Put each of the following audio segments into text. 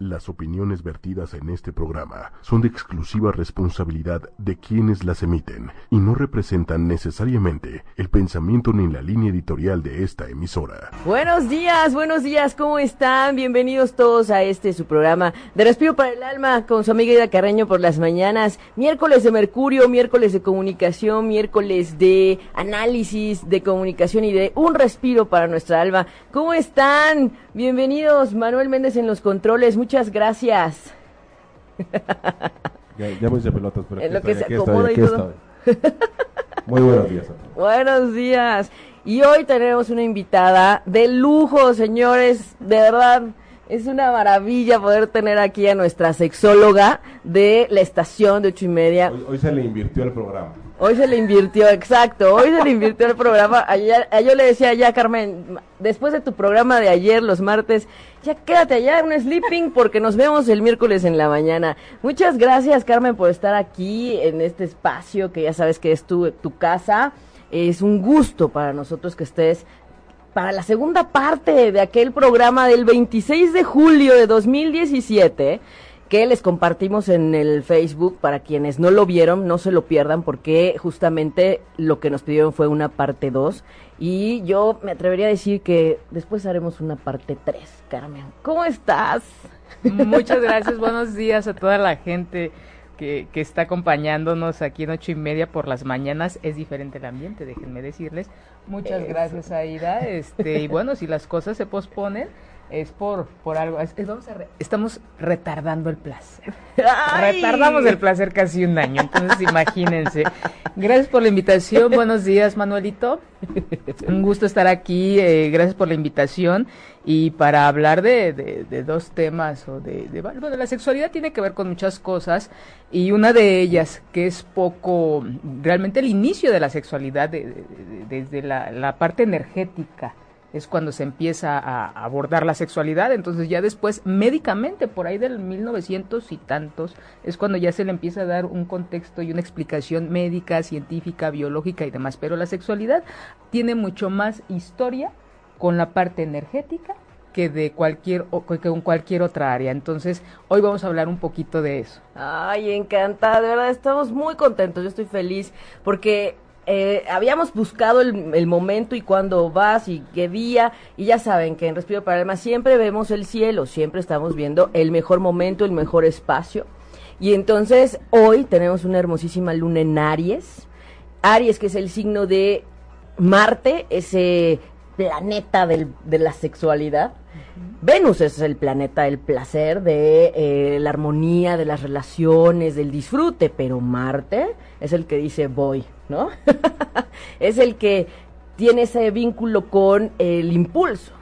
Las opiniones vertidas en este programa son de exclusiva responsabilidad de quienes las emiten y no representan necesariamente el pensamiento ni la línea editorial de esta emisora. Buenos días, buenos días, ¿cómo están? Bienvenidos todos a este su programa de Respiro para el Alma con su amiga Ida Carreño por las mañanas. Miércoles de Mercurio, miércoles de comunicación, miércoles de análisis, de comunicación y de un respiro para nuestra alma. ¿Cómo están? Bienvenidos, Manuel Méndez en los controles, muchas gracias. Ya, ya me hice pelotas, pero En lo que se acomoda estoy, y todo. Muy buenos días. Buenos días. Y hoy tenemos una invitada de lujo, señores. De verdad, es una maravilla poder tener aquí a nuestra sexóloga de la estación de ocho y media. Hoy, hoy se le invirtió el programa. Hoy se le invirtió, exacto, hoy se le invirtió el programa. Ayer, yo le decía ya, Carmen, después de tu programa de ayer, los martes, ya quédate allá, un sleeping, porque nos vemos el miércoles en la mañana. Muchas gracias, Carmen, por estar aquí en este espacio que ya sabes que es tu, tu casa. Es un gusto para nosotros que estés para la segunda parte de aquel programa del 26 de julio de 2017 que les compartimos en el Facebook para quienes no lo vieron, no se lo pierdan porque justamente lo que nos pidieron fue una parte 2 y yo me atrevería a decir que después haremos una parte 3. Carmen, ¿cómo estás? Muchas gracias, buenos días a toda la gente que, que está acompañándonos aquí en ocho y media por las mañanas. Es diferente el ambiente, déjenme decirles. Muchas Eso. gracias, Aida. Este, y bueno, si las cosas se posponen, es por, por algo. Es- es- vamos a re- estamos retardando el placer. ¡Ay! Retardamos el placer casi un año, entonces imagínense. Gracias por la invitación, buenos días Manuelito. Un gusto estar aquí, eh, gracias por la invitación y para hablar de, de- de dos temas o de, de, bueno, la sexualidad tiene que ver con muchas cosas y una de ellas que es poco, realmente el inicio de la sexualidad de- de- de- desde la, la parte energética es cuando se empieza a abordar la sexualidad, entonces ya después médicamente, por ahí del 1900 y tantos, es cuando ya se le empieza a dar un contexto y una explicación médica, científica, biológica y demás, pero la sexualidad tiene mucho más historia con la parte energética que de cualquier que cualquier otra área. Entonces, hoy vamos a hablar un poquito de eso. Ay, encantada, de verdad, estamos muy contentos, yo estoy feliz porque eh, habíamos buscado el, momento y cuándo vas y qué día, y ya saben que en Respiro para el Alma siempre vemos el cielo, siempre estamos viendo el mejor momento, el mejor espacio. Y entonces hoy tenemos una hermosísima luna en Aries, Aries que es el signo de Marte, ese planeta del- de la sexualidad. Venus es el planeta del placer, de eh, la armonía, de las relaciones, del disfrute, pero Marte es el que dice voy, ¿no? es el que tiene ese vínculo con el impulso,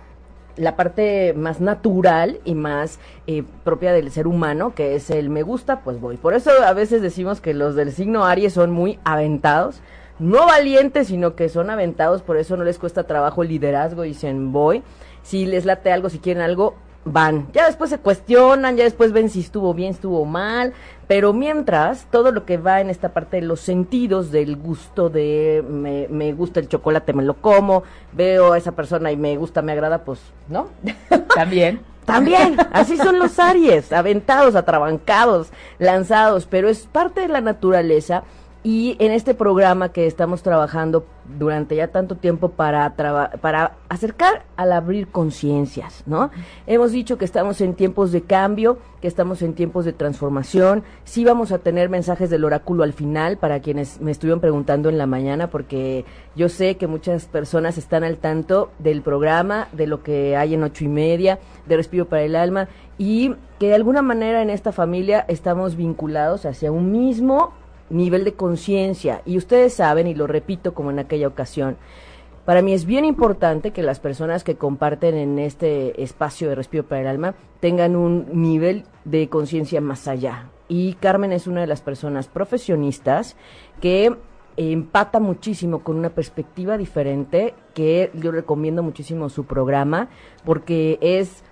la parte más natural y más eh, propia del ser humano, que es el me gusta, pues voy. Por eso a veces decimos que los del signo Aries son muy aventados, no valientes, sino que son aventados, por eso no les cuesta trabajo el liderazgo, dicen voy. Si les late algo, si quieren algo, van. Ya después se cuestionan, ya después ven si estuvo bien, estuvo mal, pero mientras, todo lo que va en esta parte de los sentidos, del gusto de me, me gusta el chocolate, me lo como, veo a esa persona y me gusta, me agrada, pues, ¿no? También. También, así son los Aries, aventados, atrabancados, lanzados, pero es parte de la naturaleza y en este programa que estamos trabajando durante ya tanto tiempo para, para acercar al abrir conciencias, ¿no? Hemos dicho que estamos en tiempos de cambio, que estamos en tiempos de transformación, sí vamos a tener mensajes del oráculo al final para quienes me estuvieron preguntando en la mañana, porque yo sé que muchas personas están al tanto del programa, de lo que hay en ocho y media, de Respiro para el Alma, y que de alguna manera en esta familia estamos vinculados hacia un mismo nivel de conciencia. Y ustedes saben, y lo repito como en aquella ocasión, para mí es bien importante que las personas que comparten en este espacio de Respiro para el Alma tengan un nivel de conciencia más allá. Y Carmen es una de las personas profesionistas que empata muchísimo con una perspectiva diferente, que yo recomiendo muchísimo su programa, porque es,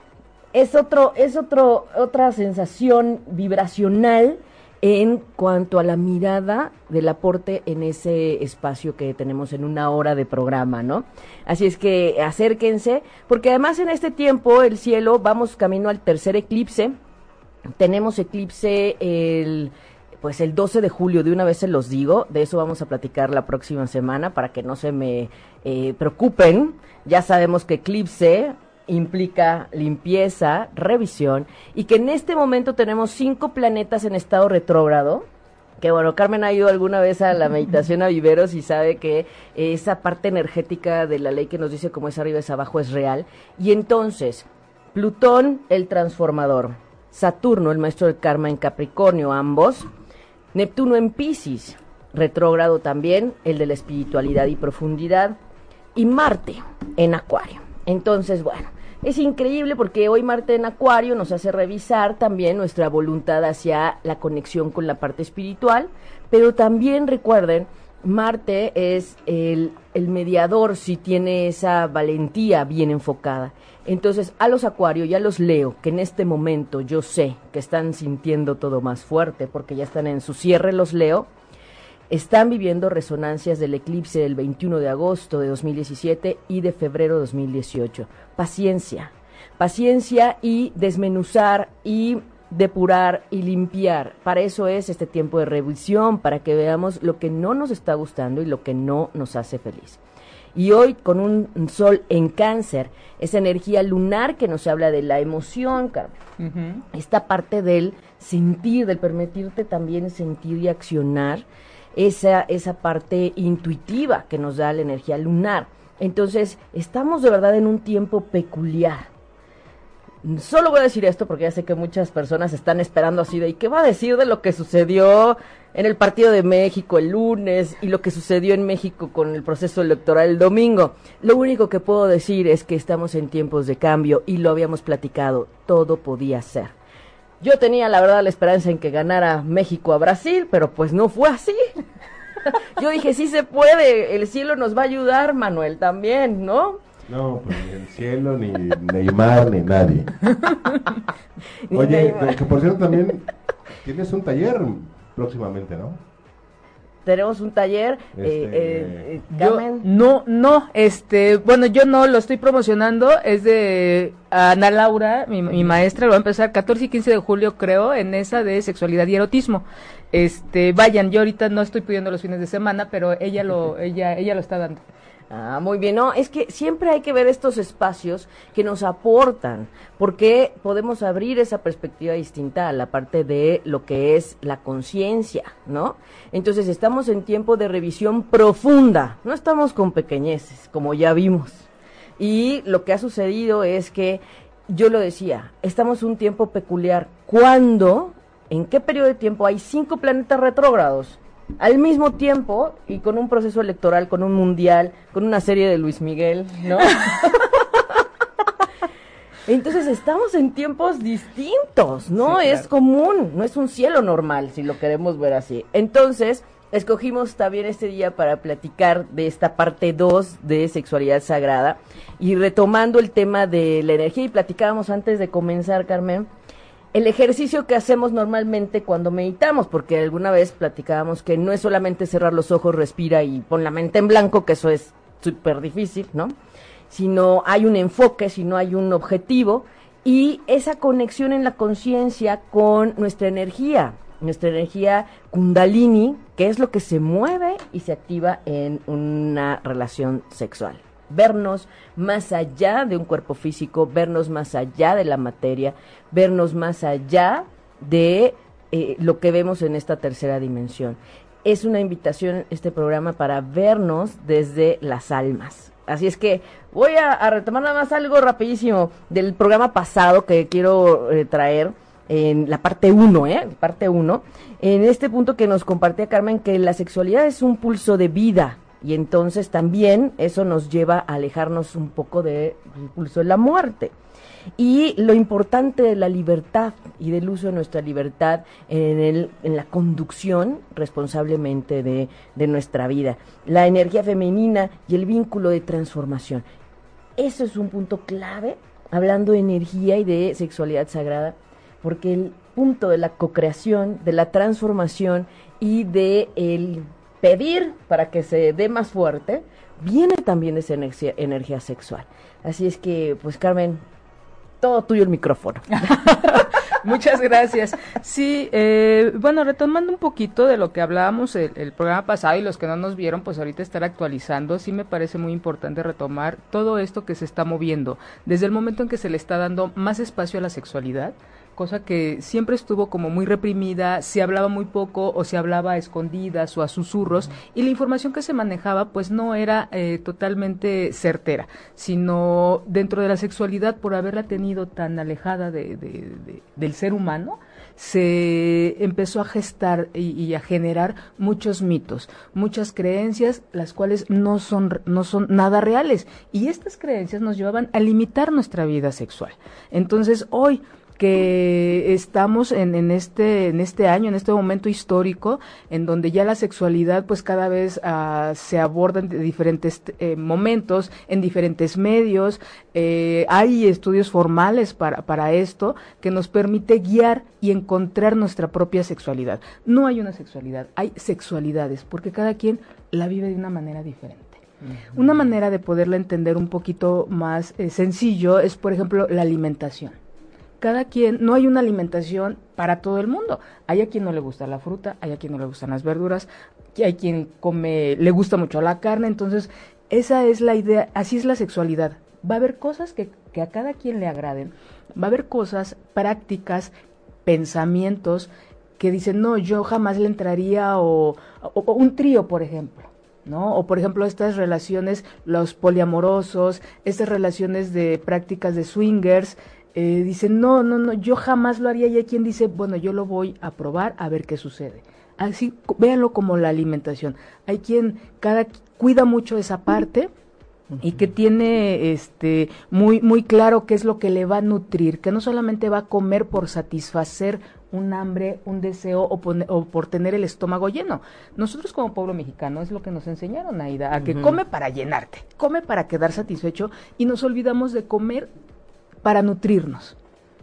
es otro, es otro, otra sensación vibracional en cuanto a la mirada del aporte en ese espacio que tenemos en una hora de programa, ¿no? Así es que acérquense, porque además en este tiempo el cielo vamos camino al tercer eclipse tenemos eclipse el pues el 12 de julio, de una vez se los digo, de eso vamos a platicar la próxima semana para que no se me eh, preocupen. Ya sabemos que eclipse implica limpieza, revisión, y que en este momento tenemos cinco planetas en estado retrógrado. Que bueno, Carmen ha ido alguna vez a la meditación a viveros y sabe que esa parte energética de la ley que nos dice cómo es arriba es abajo es real. Y entonces, Plutón, el transformador, Saturno, el maestro del karma en Capricornio, ambos, Neptuno en Pisces, retrógrado también, el de la espiritualidad y profundidad, y Marte en Acuario. Entonces, bueno, es increíble porque hoy Marte en Acuario nos hace revisar también nuestra voluntad hacia la conexión con la parte espiritual, pero también recuerden, Marte es el, mediador si tiene esa valentía bien enfocada. Entonces, a los Acuario y a los Leo, que en este momento yo sé que están sintiendo todo más fuerte porque ya están en su cierre los Leo, están viviendo resonancias del eclipse del 21 de agosto de 2017 y de febrero de 2018. Paciencia, paciencia y desmenuzar y depurar y limpiar. Para eso es este tiempo de revisión, para que veamos lo que no nos está gustando y lo que no nos hace feliz. Y hoy con un sol en cáncer, esa energía lunar que nos habla de la emoción, Carmen. Esta parte del sentir, del permitirte también sentir y accionar, esa, esa parte intuitiva que nos da la energía lunar. Entonces, estamos de verdad en un tiempo peculiar. Solo voy a decir esto porque ya sé que muchas personas están esperando así de, ¿y qué va a decir de lo que sucedió en el Partido de México el lunes y lo que sucedió en México con el proceso electoral el domingo? Lo único que puedo decir es que estamos en tiempos de cambio y lo habíamos platicado, todo podía ser. Yo tenía la verdad la esperanza en que ganara México a Brasil, pero pues no fue así. Yo dije, sí se puede, el cielo nos va a ayudar, Manuel, también, ¿no? No, pues ni el cielo, ni Neymar, ni nadie. Ni Oye, que por cierto también tienes un taller próximamente, ¿no? Tenemos un taller, eh, Este, eh, eh, Yo, no, no, este, bueno, yo no lo estoy promocionando, es de Ana Laura, mi, mi maestra, lo va a empezar 14 y 15 de julio, creo, en esa de sexualidad y erotismo. Este, vayan, yo ahorita no estoy pudiendo los fines de semana, pero ella lo, ella, ella lo está dando. Ah, muy bien. No, es que siempre hay que ver estos espacios que nos aportan, porque podemos abrir esa perspectiva distinta a la parte de lo que es la conciencia, ¿no? Entonces estamos en tiempo de revisión profunda, no estamos con pequeñeces, como ya vimos. Y lo que ha sucedido es que, yo lo decía, estamos un tiempo peculiar. ¿Cuándo? ¿En qué periodo de tiempo hay cinco planetas retrógrados? Al mismo tiempo y con un proceso electoral, con un mundial, con una serie de Luis Miguel, ¿no? Entonces estamos en tiempos distintos, no Sí, es común, no es un cielo normal, si lo queremos ver así. Entonces, escogimos también este día para platicar de esta parte 2 de sexualidad sagrada y retomando el tema de la energía y platicábamos antes de comenzar, Carmen, el ejercicio que hacemos normalmente cuando meditamos, porque alguna vez platicábamos que no es solamente cerrar los ojos, respira y pon la mente en blanco, que eso es súper difícil, ¿no? Sino hay un enfoque, sino hay un objetivo y esa conexión en la conciencia con nuestra energía, nuestra energía kundalini, que es lo que se mueve y se activa en una relación sexual vernos más allá de un cuerpo físico, vernos más allá de la materia, vernos más allá de eh, lo que vemos en esta tercera dimensión. Es una invitación este programa para vernos desde las almas. Así es que voy a, retomar nada más algo rapidísimo del programa pasado que quiero eh, traer en la parte 1, ¿eh? Parte 1. En este punto que nos compartía Carmen que la sexualidad es un pulso de vida, y entonces también eso nos lleva a alejarnos un poco del pulso de la muerte. Y lo importante de la libertad y del uso de nuestra libertad en, el, en la conducción responsablemente de, de nuestra vida. La energía femenina y el vínculo de transformación. Eso es un punto clave, hablando de energía y de sexualidad sagrada, porque el punto de la cocreación, de la transformación y de pedir para que se dé más fuerte, viene también esa energía, energía sexual. Así es que, pues Carmen, todo tuyo el micrófono. Muchas gracias. Sí, eh, bueno, retomando un poquito de lo que hablábamos el, el, programa pasado y los que no nos vieron, pues ahorita estar actualizando, sí me parece muy importante retomar todo esto que se está moviendo. Desde el momento en que se le está dando más espacio a la sexualidad, cosa que siempre estuvo como muy reprimida, se hablaba muy poco o se hablaba a escondidas o a susurros y la información que se manejaba pues no era eh, totalmente certera, sino dentro de la sexualidad por haberla tenido tan alejada de, de, del ser humano, se empezó a gestar y, y, a generar muchos mitos, muchas creencias, las cuales no son, no son nada reales. Y estas creencias nos llevaban a limitar nuestra vida sexual. Entonces, hoy, que estamos en, en, este en este año en este momento histórico en donde ya la sexualidad pues cada vez uh, se aborda en diferentes eh, momentos en diferentes medios. Eh, hay estudios formales para para esto que nos permite guiar y encontrar nuestra propia sexualidad. No hay una sexualidad hay sexualidades porque cada quien la vive de una manera diferente. Una manera de poderla entender un poquito más eh, sencillo es por ejemplo la alimentación cada quien, no hay una alimentación para todo el mundo. Hay a quien no le gusta la fruta, hay a quien no le gustan las verduras, hay quien come, le gusta mucho la carne, entonces esa es la idea, así es la sexualidad. Va a haber cosas que, que a cada quien le agraden, va a haber cosas, prácticas, pensamientos que dicen, no, yo jamás le entraría o, o, un trío, por ejemplo. ¿no? O por ejemplo estas relaciones, los poliamorosos, estas relaciones de prácticas de swingers, eh, dicen, no, no, no, yo jamás lo haría. Y hay quien dice, bueno, yo lo voy a probar a ver qué sucede. Así, véanlo como la alimentación. Hay quien cada cuida mucho esa parte y que tiene este muy muy claro qué es lo que le va a nutrir, que no solamente va a comer por satisfacer un hambre, un deseo o, pone, o, por tener el estómago lleno. Nosotros como pueblo mexicano es lo que nos enseñaron, Aida, a que uh -huh. come para llenarte, come para quedar satisfecho y nos olvidamos de comer para nutrirnos.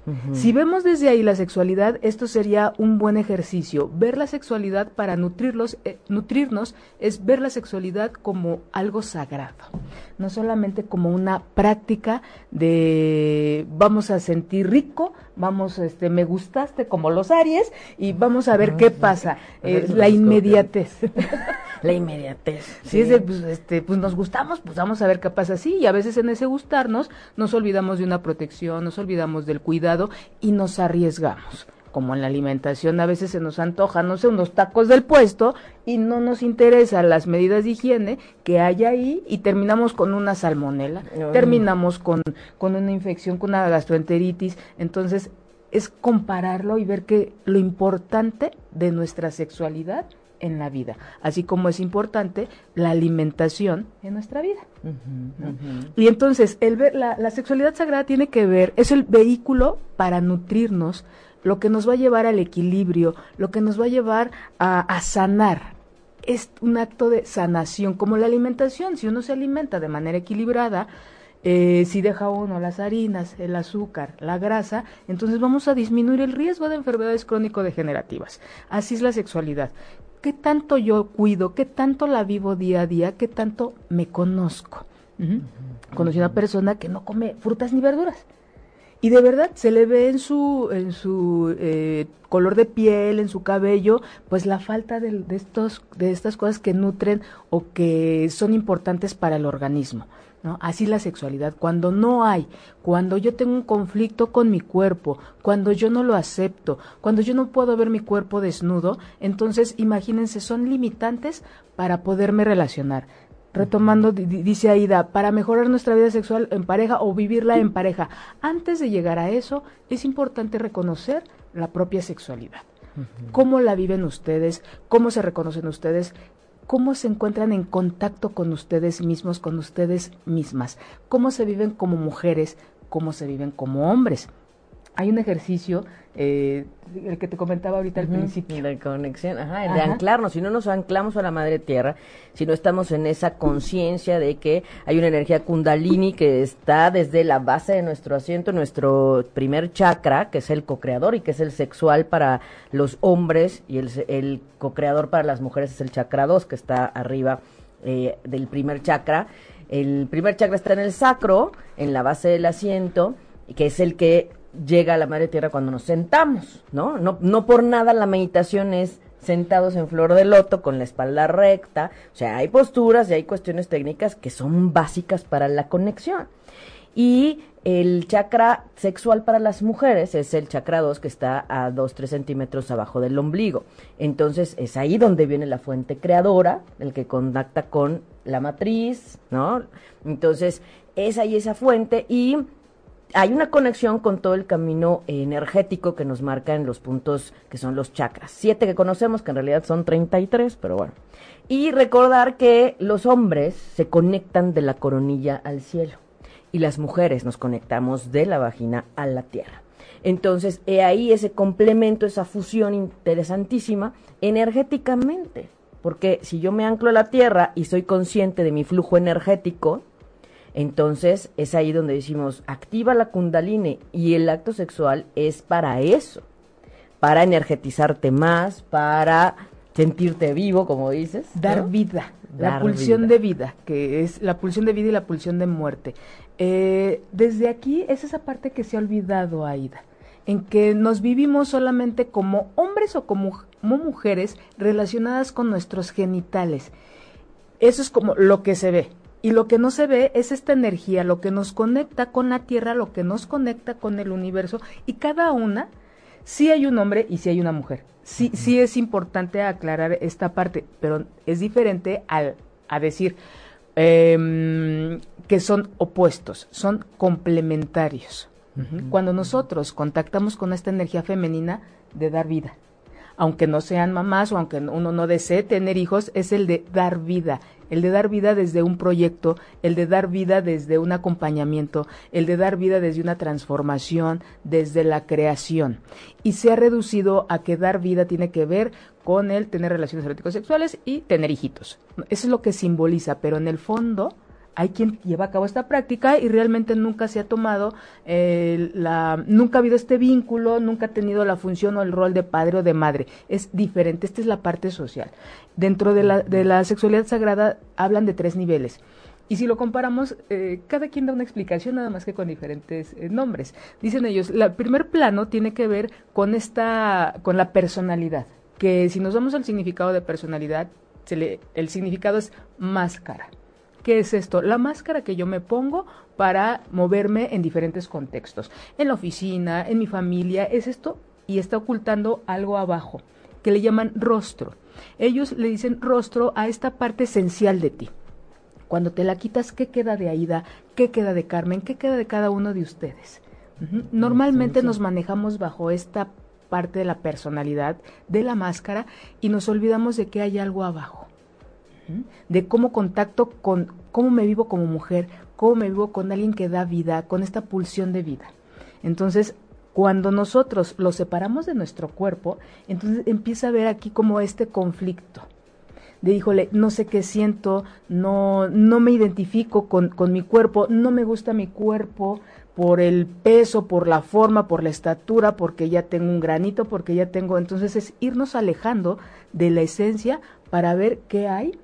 Uh -huh. Si vemos desde ahí la sexualidad, esto sería un buen ejercicio. Ver la sexualidad para nutrirlos, eh, nutrirnos es ver la sexualidad como algo sagrado, no solamente como una práctica de vamos a sentir rico, vamos, este, me gustaste como los Aries y vamos a ver -huh. qué pasa. Eh, la inmediatez. la inmediatez. Sí, es de, pues, este, pues nos gustamos, pues vamos a ver qué pasa. Sí, y a veces en ese gustarnos nos olvidamos de una protección, nos olvidamos del cuidado y nos arriesgamos. Como en la alimentación a veces se nos antoja, no sé, unos tacos del puesto y no nos interesan las medidas de higiene que hay ahí y terminamos con una salmonela, terminamos con, con una infección, con una gastroenteritis. Entonces, es compararlo y ver que lo importante de nuestra sexualidad en la vida, así como es importante la alimentación en nuestra vida. Uh -huh, ¿no? uh -huh. Y entonces, el ver, la, la, sexualidad sagrada tiene que ver, es el vehículo para nutrirnos, lo que nos va a llevar al equilibrio, lo que nos va a llevar a, sanar. Es un acto de sanación, como la alimentación, si uno se alimenta de manera equilibrada, eh, si deja uno las harinas, el azúcar, la grasa, entonces vamos a disminuir el riesgo de enfermedades crónico-degenerativas. Así es la sexualidad. ¿Qué tanto yo cuido? ¿Qué tanto la vivo día a día? ¿Qué tanto me conozco? Conocí una persona que no come frutas ni verduras. Y de verdad se le ve en su, en su eh, color de piel, en su cabello, pues la falta de, de, estos, de estas cosas que nutren o que son importantes para el organismo. ¿No? Así la sexualidad, cuando no hay, cuando yo tengo un conflicto con mi cuerpo, cuando yo no lo acepto, cuando yo no puedo ver mi cuerpo desnudo, entonces imagínense, son limitantes para poderme relacionar. Retomando, dice Aida, para mejorar nuestra vida sexual en pareja o vivirla en pareja. Antes de llegar a eso, es importante reconocer la propia sexualidad. Uh -huh. ¿Cómo la viven ustedes? ¿Cómo se reconocen ustedes? cómo se encuentran en contacto con ustedes mismos, con ustedes mismas, cómo se viven como mujeres, cómo se viven como hombres. Hay un ejercicio, eh, el que te comentaba ahorita al uh -huh. principio. De conexión, ajá, el de anclarnos. Si no nos anclamos a la madre tierra, si no estamos en esa conciencia de que hay una energía kundalini que está desde la base de nuestro asiento, nuestro primer chakra, que es el co-creador y que es el sexual para los hombres, y el, el co-creador para las mujeres es el chakra 2, que está arriba eh, del primer chakra. El primer chakra está en el sacro, en la base del asiento, que es el que llega a la madre tierra cuando nos sentamos, ¿no? No, no por nada la meditación es sentados en flor de loto con la espalda recta, o sea, hay posturas y hay cuestiones técnicas que son básicas para la conexión. Y el chakra sexual para las mujeres es el chakra 2 que está a 2-3 centímetros abajo del ombligo. Entonces es ahí donde viene la fuente creadora, el que contacta con la matriz, ¿no? Entonces es ahí esa fuente y hay una conexión con todo el camino energético que nos marca en los puntos que son los chakras. Siete que conocemos, que en realidad son 33, pero bueno. Y recordar que los hombres se conectan de la coronilla al cielo y las mujeres nos conectamos de la vagina a la tierra. Entonces, he ahí ese complemento, esa fusión interesantísima energéticamente. Porque si yo me anclo a la tierra y soy consciente de mi flujo energético, entonces es ahí donde decimos, activa la kundalini y el acto sexual es para eso, para energetizarte más, para sentirte vivo, como dices. Dar vida, la pulsión de vida, que es la pulsión de vida y la pulsión de muerte. Eh, desde aquí es esa parte que se ha olvidado, Aida, en que nos vivimos solamente como hombres o como, como mujeres relacionadas con nuestros genitales. Eso es como lo que se ve. Y lo que no se ve es esta energía, lo que nos conecta con la Tierra, lo que nos conecta con el universo. Y cada una, sí hay un hombre y sí hay una mujer. Sí, sí es importante aclarar esta parte, pero es diferente al, a decir eh, que son opuestos, son complementarios. Cuando nosotros contactamos con esta energía femenina de dar vida, aunque no sean mamás o aunque uno no desee tener hijos, es el de dar vida, el de dar vida desde un proyecto, el de dar vida desde un acompañamiento, el de dar vida desde una transformación, desde la creación. Y se ha reducido a que dar vida tiene que ver con el tener relaciones eróticos sexuales y tener hijitos. Eso es lo que simboliza, pero en el fondo hay quien lleva a cabo esta práctica y realmente nunca se ha tomado eh, la, nunca ha habido este vínculo, nunca ha tenido la función o el rol de padre o de madre. Es diferente, esta es la parte social. Dentro de la, de la sexualidad sagrada hablan de tres niveles. Y si lo comparamos, eh, cada quien da una explicación nada más que con diferentes eh, nombres. Dicen ellos, el primer plano tiene que ver con esta, con la personalidad, que si nos vamos al significado de personalidad, se le, el significado es máscara. ¿Qué es esto? La máscara que yo me pongo para moverme en diferentes contextos. En la oficina, en mi familia, es esto y está ocultando algo abajo, que le llaman rostro. Ellos le dicen rostro a esta parte esencial de ti. Cuando te la quitas, ¿qué queda de Aida? ¿Qué queda de Carmen? ¿Qué queda de cada uno de ustedes? Normalmente nos manejamos bajo esta parte de la personalidad, de la máscara, y nos olvidamos de que hay algo abajo de cómo contacto con, cómo me vivo como mujer, cómo me vivo con alguien que da vida, con esta pulsión de vida. Entonces, cuando nosotros lo separamos de nuestro cuerpo, entonces empieza a ver aquí como este conflicto. De híjole, no sé qué siento, no, no me identifico con, con mi cuerpo, no me gusta mi cuerpo, por el peso, por la forma, por la estatura, porque ya tengo un granito, porque ya tengo, entonces es irnos alejando de la esencia para ver qué hay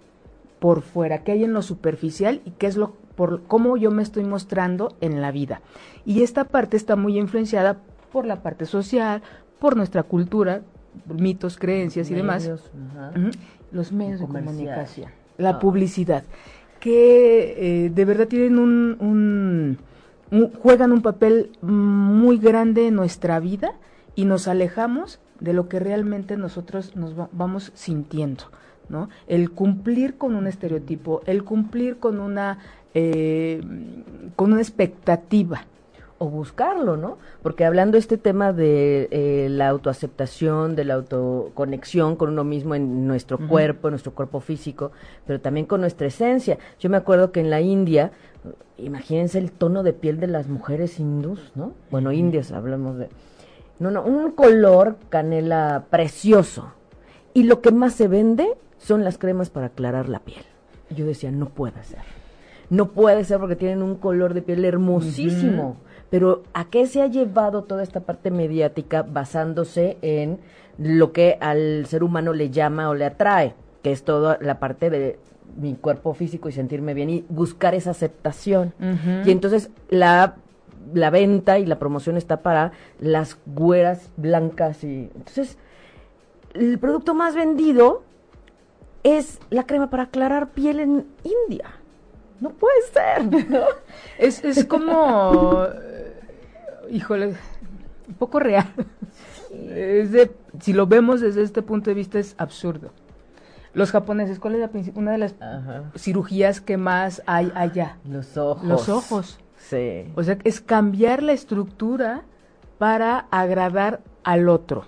por fuera, qué hay en lo superficial y qué es lo por cómo yo me estoy mostrando en la vida. Y esta parte está muy influenciada por la parte social, por nuestra cultura, mitos, creencias y demás. Los medios de comunicación, la ah. publicidad, que eh, de verdad tienen un, juegan un papel muy grande en nuestra vida y nos alejamos de lo que realmente nosotros nos vamos sintiendo. ¿No? El cumplir con un estereotipo, el cumplir con una, eh, con una expectativa. O buscarlo, ¿no? Porque hablando este tema de eh, la autoaceptación, de la autoconexión con uno mismo en nuestro cuerpo, en nuestro cuerpo físico, pero también con nuestra esencia. Yo me acuerdo que en la India, imagínense el tono de piel de las mujeres hindús, ¿no? Bueno, indias hablamos de... No, no, un color canela precioso. Y lo que más se vende son las cremas para aclarar la piel. Yo decía, no puede ser. No puede ser porque tienen un color de piel hermosísimo. Pero ¿a qué se ha llevado toda esta parte mediática basándose en lo que al ser humano le llama o le atrae? Que es toda la parte de mi cuerpo físico y sentirme bien y buscar esa aceptación. Y entonces la la venta y la promoción está para las güeras blancas y entonces el producto más vendido es la crema para aclarar piel en India. No puede ser, ¿no? Es, es como, eh, híjole, un poco real. Es de, si lo vemos desde este punto de vista es absurdo. Los japoneses, ¿cuál es la una de las Ajá. cirugías que más hay allá? Los ojos. Los ojos. Sí. O sea, es cambiar la estructura para agradar al otro.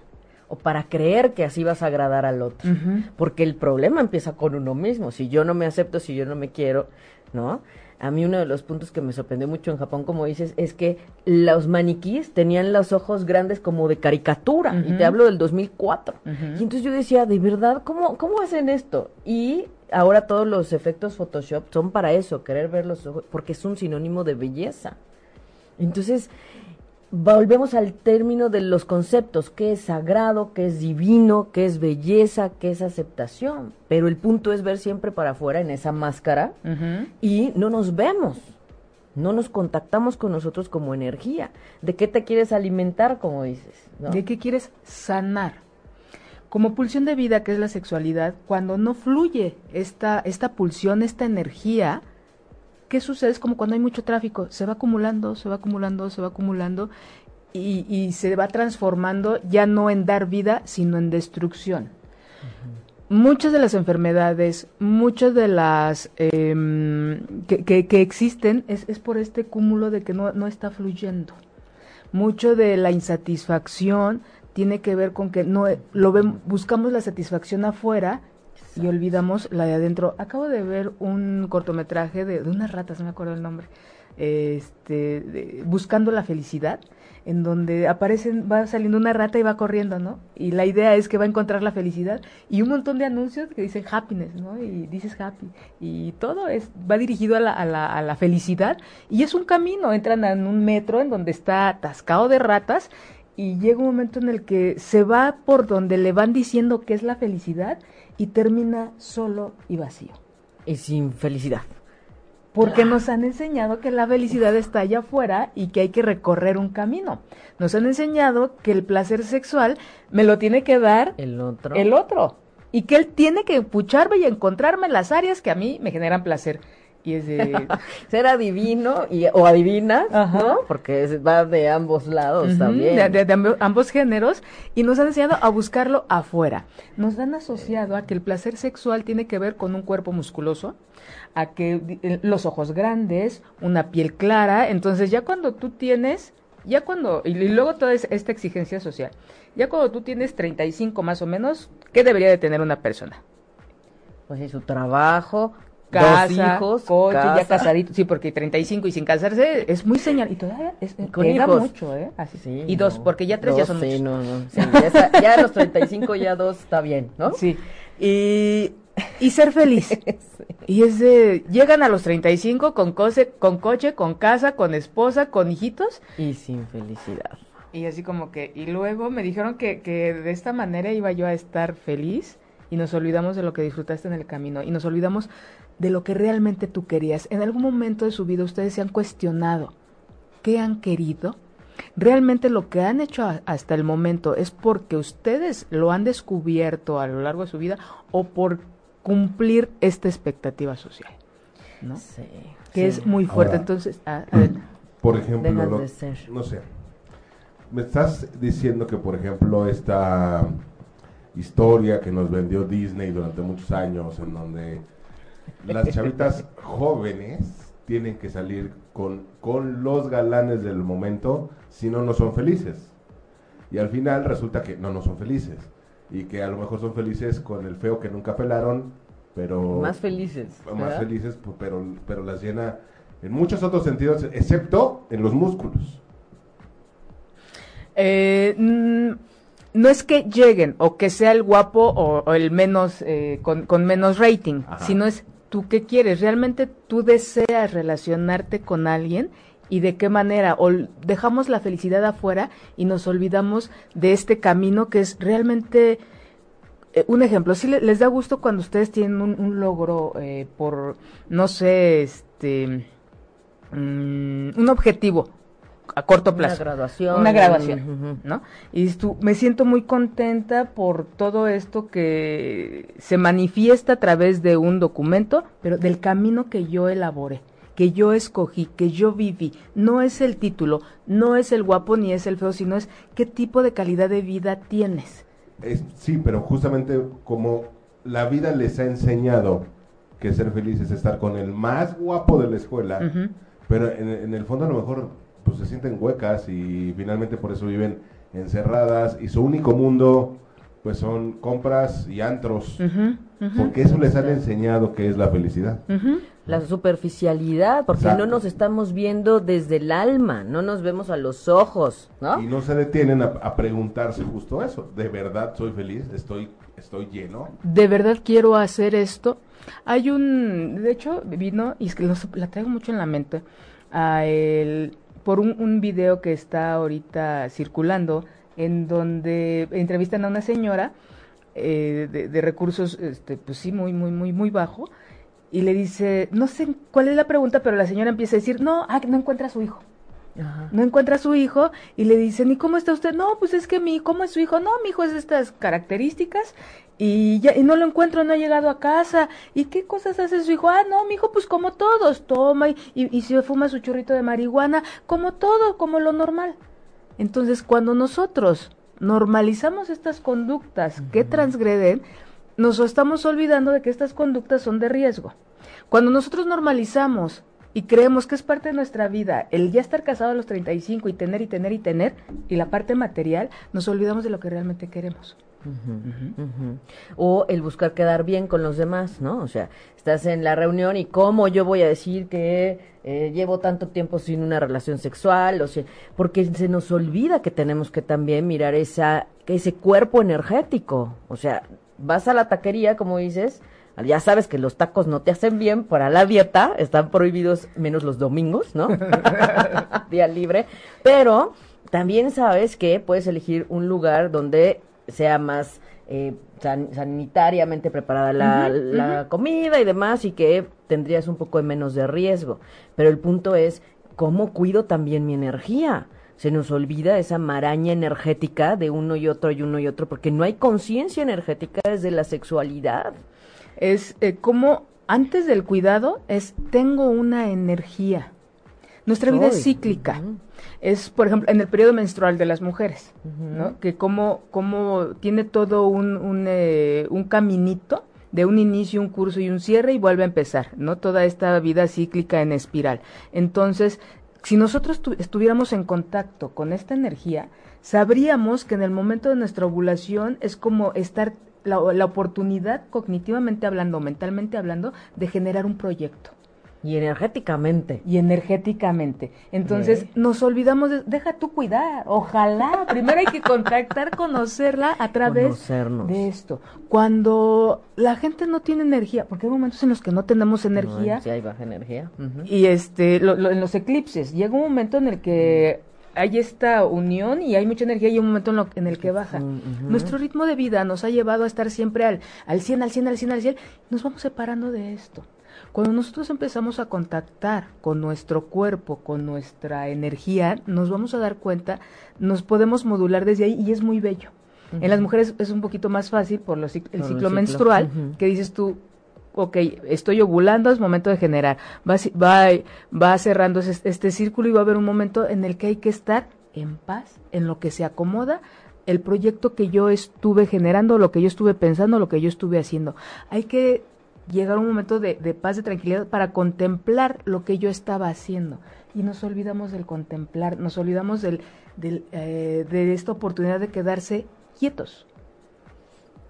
O para creer que así vas a agradar al otro. Porque el problema empieza con uno mismo. Si yo no me acepto, si yo no me quiero, ¿no? A mí uno de los puntos que me sorprendió mucho en Japón, como dices, es que los maniquíes tenían los ojos grandes como de caricatura. Y te hablo del 2004. Ujú. Y entonces yo decía, ¿de verdad? ¿Cómo, ¿Cómo hacen esto? Y ahora todos los efectos Photoshop son para eso, querer ver los ojos, porque es un sinónimo de belleza. Entonces, volvemos al término de los conceptos, qué es sagrado, qué es divino, qué es belleza, qué es aceptación. Pero el punto es ver siempre para afuera en esa máscara y no nos vemos. No nos contactamos con nosotros como energía. ¿De qué te quieres alimentar, como dices? ¿no? ¿De qué quieres sanar? Como pulsión de vida, que es la sexualidad, cuando no fluye esta, esta pulsión, esta energía, ¿qué sucede? Es como cuando hay mucho tráfico, se va acumulando, se va acumulando, se va acumulando y, y se va transformando ya no en dar vida, sino en destrucción. Muchas de las enfermedades, muchas de las em, que, que- que existen es, es por este cúmulo de que no, no está fluyendo mucho de la insatisfacción tiene que ver con que no lo buscamos la satisfacción afuera y olvidamos la de adentro. Acabo de ver un cortometraje de, de unas ratas, no me acuerdo el nombre, este, de- buscando la felicidad, en donde aparecen, va saliendo una rata y va corriendo, ¿no? Y la idea es que va a encontrar la felicidad y un montón de anuncios que dicen happiness, ¿no? Y dices happy y todo es va dirigido a la, a la, a la felicidad y es un camino, entran en un metro en donde está atascado de ratas y llega un momento en el que se va por donde le van diciendo que es la felicidad y termina solo y vacío. Y sin felicidad. Porque nos han enseñado que la felicidad está allá afuera y que hay que recorrer un camino. Nos han enseñado que el placer sexual me lo tiene que dar El otro. el otro. Y que él tiene que pucharme y encontrarme las áreas que a mí me generan placer. Y es de... ser adivino y, o adivina, Ajá. ¿no? Porque es- va de ambos lados también. de, de- de ambo- ambos géneros y nos han enseñado a buscarlo afuera. Nos han asociado a que el placer sexual tiene que ver con un cuerpo musculoso, a que eh, los ojos grandes, una piel clara. Entonces ya cuando tú tienes, ya cuando, y, luego toda es- esta exigencia social, ya cuando tú tienes 35 más o menos, ¿qué debería de tener una persona? Pues sí, su trabajo, Casa, hijos, coche, ya casa. casadito. Sí, porque 35 y sin casarse es muy señal. Y todavía es, Con pega hijos. mucho, ¿eh? Así. Sí, y dos, porque ya tres ya son sí, muchos. no, no. sí, ya, ya a los 35 ya dos está bien, ¿no? Sí. Y, y ser feliz. Y es de, llegan a los 35 con, coche, con coche, con casa, con esposa, con hijitos. Y sin felicidad. Y así como que, y luego me dijeron que, que de esta manera iba yo a estar feliz y nos olvidamos de lo que disfrutaste en el camino y nos olvidamos de lo que realmente tú querías. En algún momento de su vida ustedes se han cuestionado qué han querido. Realmente lo que han hecho a- hasta el momento es porque ustedes lo han descubierto a lo largo de su vida o por cumplir esta expectativa social, ¿no? Sí. Que sí. es muy fuerte. Ahora- Entonces, ah. Por ejemplo, Dejas lo- de ser. no sé. Me estás diciendo que, por ejemplo, esta historia que nos vendió Disney durante muchos años, en donde las chavitas jóvenes tienen que salir con, con los galanes del momento, si no, no son felices. Y al final resulta que no, no son felices. Y que a lo mejor son felices con el feo que nunca pelaron, pero... Más felices. más ¿verdad? felices, pero, pero las llena en muchos otros sentidos, excepto en los músculos. Eh, mm, no es que lleguen o que sea el guapo o, o el menos eh, con, con menos rating, Ajá. sino es tú qué quieres. Realmente tú deseas relacionarte con alguien y de qué manera. O dejamos la felicidad afuera y nos olvidamos de este camino que es realmente eh, un ejemplo. Si les da gusto cuando ustedes tienen un, un logro eh, por, no sé, este, mm, un objetivo a corto plazo. Una graduación. Una graduación, Ujú. ¿no? Y tú, me siento muy contenta por todo esto que se manifiesta a través de un documento, pero del camino que yo elaboré, que yo escogí, que yo viví. No es el título, no es el guapo ni es el feo, sino es qué tipo de calidad de vida tienes. Es- sí, pero justamente como la vida les ha enseñado que ser feliz es estar con el más guapo de la escuela, Ujú. pero en, en el fondo a lo mejor pues se sienten huecas y finalmente por eso viven encerradas y su único mundo pues son compras y antros, porque eso les han enseñado que es la felicidad. La superficialidad, porque Exacto. no nos estamos viendo desde el alma, no nos vemos a los ojos, ¿no? Y no se detienen a, a preguntarse justo eso, ¿de verdad soy feliz? ¿Estoy, estoy lleno? de verdad quiero hacer esto. Hay un, de hecho, vino, y es que los- la traigo mucho en la mente, a el- por un, un video que está ahorita circulando, en donde entrevistan a una señora eh, de, de recursos, este, pues sí, muy, muy, muy, muy bajo, y le dice, no sé cuál es la pregunta, pero la señora empieza a decir, no, ah, que no encuentra a su hijo Ajá. no encuentra a su hijo y le dicen, ¿y cómo está usted? No, pues es que mi, ¿cómo es su hijo? No, mi hijo es de estas características y ya, y no lo encuentro, no ha llegado a casa. ¿Y qué cosas hace su hijo? Ah, no, mi hijo pues como todos, toma y, y, y se fuma su churrito de marihuana, como todo, como lo normal. Entonces, cuando nosotros normalizamos estas conductas que transgreden, nos estamos olvidando de que estas conductas son de riesgo. Cuando nosotros normalizamos y creemos que es parte de nuestra vida el ya estar casado a los 35 y tener y tener y tener, y la parte material, nos olvidamos de lo que realmente queremos. O el buscar quedar bien con los demás, ¿no? O sea, estás en la reunión y cómo yo voy a decir que eh, llevo tanto tiempo sin una relación sexual, o sea, porque se nos olvida que tenemos que también mirar esa, ese cuerpo energético. O sea, vas a la taquería, como dices, ya sabes que los tacos no te hacen bien para la dieta, están prohibidos menos los domingos, ¿no? Día libre, pero también sabes que puedes elegir un lugar donde sea más eh, san- sanitariamente preparada la, comida y demás y que tendrías un poco de menos de riesgo. Pero el punto es, ¿cómo cuido también mi energía? Se nos olvida esa maraña energética de uno y otro y uno y otro, porque no hay conciencia energética desde la sexualidad. Es eh, como antes del cuidado es tengo una energía. Nuestra vida es cíclica. Es, por ejemplo, en el periodo menstrual de las mujeres. ¿no? Que como, como tiene todo un, un, eh, un caminito de un inicio, un curso y un cierre y vuelve a empezar, ¿no? Toda esta vida cíclica en espiral. Entonces, si nosotros tu- estuviéramos en contacto con esta energía, sabríamos que en el momento de nuestra ovulación es como estar la, la oportunidad, cognitivamente hablando, mentalmente hablando, de generar un proyecto Y energéticamente. y energéticamente. Entonces nos olvidamos de, deja tú cuidar, ojalá. Primero hay que contactar, conocerla a través Conocernos. de esto. Cuando la gente no tiene energía, porque hay momentos en los que no tenemos energía No, sí hay baja energía. Y este lo- lo- en los eclipses llega un momento en el que hay esta unión y hay mucha energía y hay un momento en, lo- en el que baja. Nuestro ritmo de vida nos ha llevado a estar siempre al, al 100, al 100, al 100, al 100. Nos vamos separando de esto. Cuando nosotros empezamos a contactar con nuestro cuerpo, con nuestra energía, nos vamos a dar cuenta, nos podemos modular desde ahí y es muy bello. En las mujeres es un poquito más fácil por los el Por el ciclo ciclo, menstrual, que dices tú, ok, estoy ovulando, es momento de generar. Va, va, va cerrando ese- este círculo y va a haber un momento en el que hay que estar en paz, en lo que se acomoda el proyecto que yo estuve generando, lo que yo estuve pensando, lo que yo estuve haciendo. Hay que llegar un momento de, de paz, de tranquilidad para contemplar lo que yo estaba haciendo. Y nos olvidamos del contemplar, nos olvidamos del, del, eh, de esta oportunidad de quedarse quietos.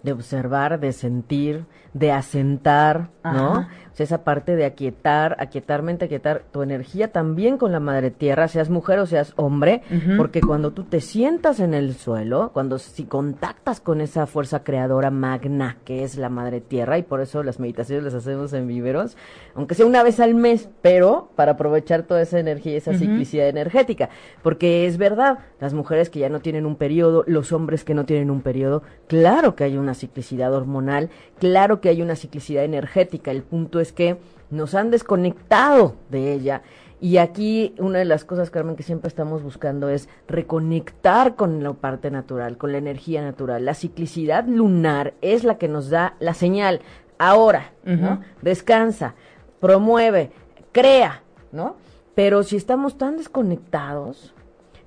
De observar, de sentir, de asentar, ¿no? O sea, esa parte de aquietar, aquietar mente, aquietar tu energía también con la madre tierra, seas mujer o seas hombre, porque cuando tú te sientas en el suelo, cuando si contactas con esa fuerza creadora magna que es la madre tierra, y por eso las meditaciones las hacemos en viveros, aunque sea una vez al mes, pero para aprovechar toda esa energía y esa ciclicidad energética, porque es verdad, las mujeres que ya no tienen un periodo, los hombres que no tienen un periodo, claro que hay una ciclicidad hormonal, claro que hay una ciclicidad energética, el punto es que nos han desconectado de ella Y aquí una de las cosas, Carmen, que siempre estamos buscando es reconectar con la parte natural, con la energía natural. La ciclicidad lunar es la que nos da la señal. Ahora, ¿no? Descansa, promueve, crea, ¿no? Pero si estamos tan desconectados,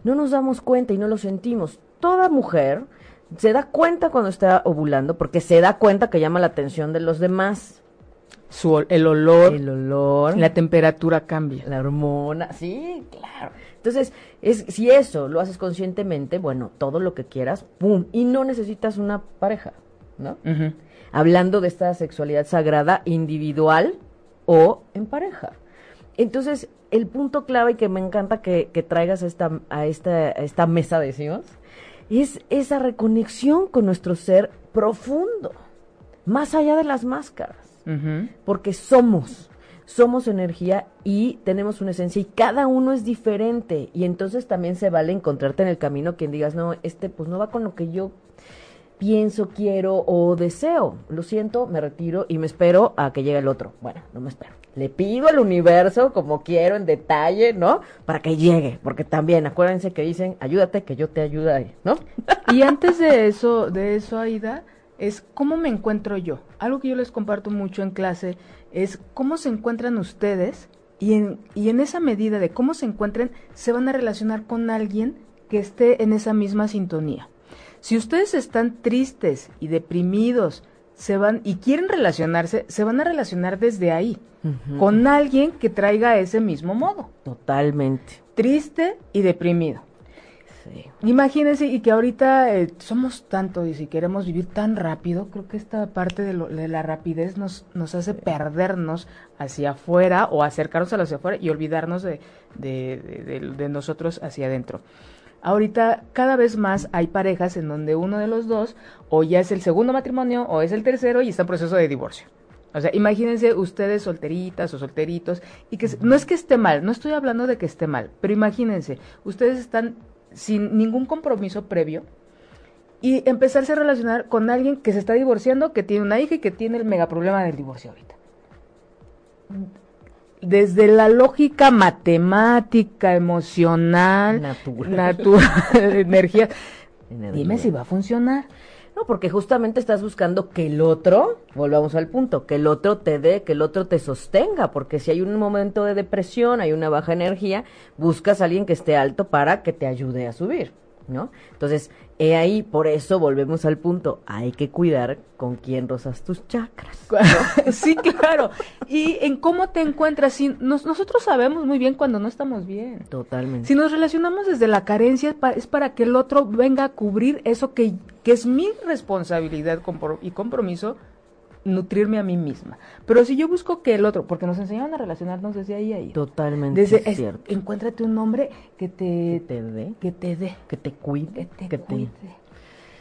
no nos damos cuenta y no lo sentimos. Toda mujer se da cuenta cuando está ovulando porque se da cuenta que llama la atención de los demás el olor, el olor, la temperatura cambia, la hormona, sí, claro. Entonces, es si eso lo haces conscientemente, bueno, todo lo que quieras, pum, y no necesitas una pareja, ¿no? Hablando de esta sexualidad sagrada individual o en pareja. Entonces, el punto clave que me encanta que, traigas a esta, a esta, a esta mesa de Dios es esa reconexión con nuestro ser profundo, más allá de las máscaras porque somos, somos energía y tenemos una esencia y cada uno es diferente y entonces también se vale encontrarte en el camino quien digas, no, este pues no va con lo que yo pienso, quiero o deseo. Lo siento, me retiro y me espero a que llegue el otro. Bueno, no me espero. Le pido al universo como quiero en detalle, ¿no? Para que llegue, porque también acuérdense que dicen, ayúdate que yo te ayude, ¿no? Y antes de eso, de eso, Aida, es cómo me encuentro yo. Algo que yo les comparto mucho en clase es cómo se encuentran ustedes y en, y en esa medida de cómo se encuentren, se van a relacionar con alguien que esté en esa misma sintonía. Si ustedes están tristes y deprimidos, se van y quieren relacionarse, se van a relacionar desde ahí, con alguien que traiga ese mismo modo. Totalmente. Triste y deprimido. Imagínense, y que ahorita eh, somos tanto y si queremos vivir tan rápido, creo que esta parte de, la rapidez nos, nos hace perdernos hacia afuera o acercarnos a hacia afuera y olvidarnos de, de, nosotros hacia adentro. Ahorita cada vez más hay parejas en donde uno de los dos o ya es el segundo matrimonio o es el tercero y está en proceso de divorcio. O sea, imagínense ustedes solteritas o solteritos y que no es que esté mal, no estoy hablando de que esté mal, pero imagínense, ustedes están sin ningún compromiso previo y empezarse a relacionar con alguien que se está divorciando, que tiene una hija y que tiene el mega problema del divorcio ahorita. Desde la lógica matemática, emocional, natural, energía, dime si va a funcionar. No, porque justamente estás buscando que el otro, volvamos al punto, que el otro te dé, que el otro te sostenga, porque si hay un momento de depresión, hay una baja energía, buscas a alguien que esté alto para que te ayude a subir. ¿no? Entonces, he ahí, por eso volvemos al punto, hay que cuidar con quién rozas tus chakras. sí, claro. Y en cómo te encuentras, si nosotros sabemos muy bien cuando no estamos bien. Totalmente. Si nos relacionamos desde la carencia, es para, que el otro venga a cubrir eso que, que es mi responsabilidad y compromiso nutrirme a mí misma. Pero si yo busco que el otro, porque nos enseñaron a relacionarnos desde ahí a ahí. Totalmente desde, cierto. encuéntrate un hombre que te, te dé, que te dé, que te cuide, que te cuide.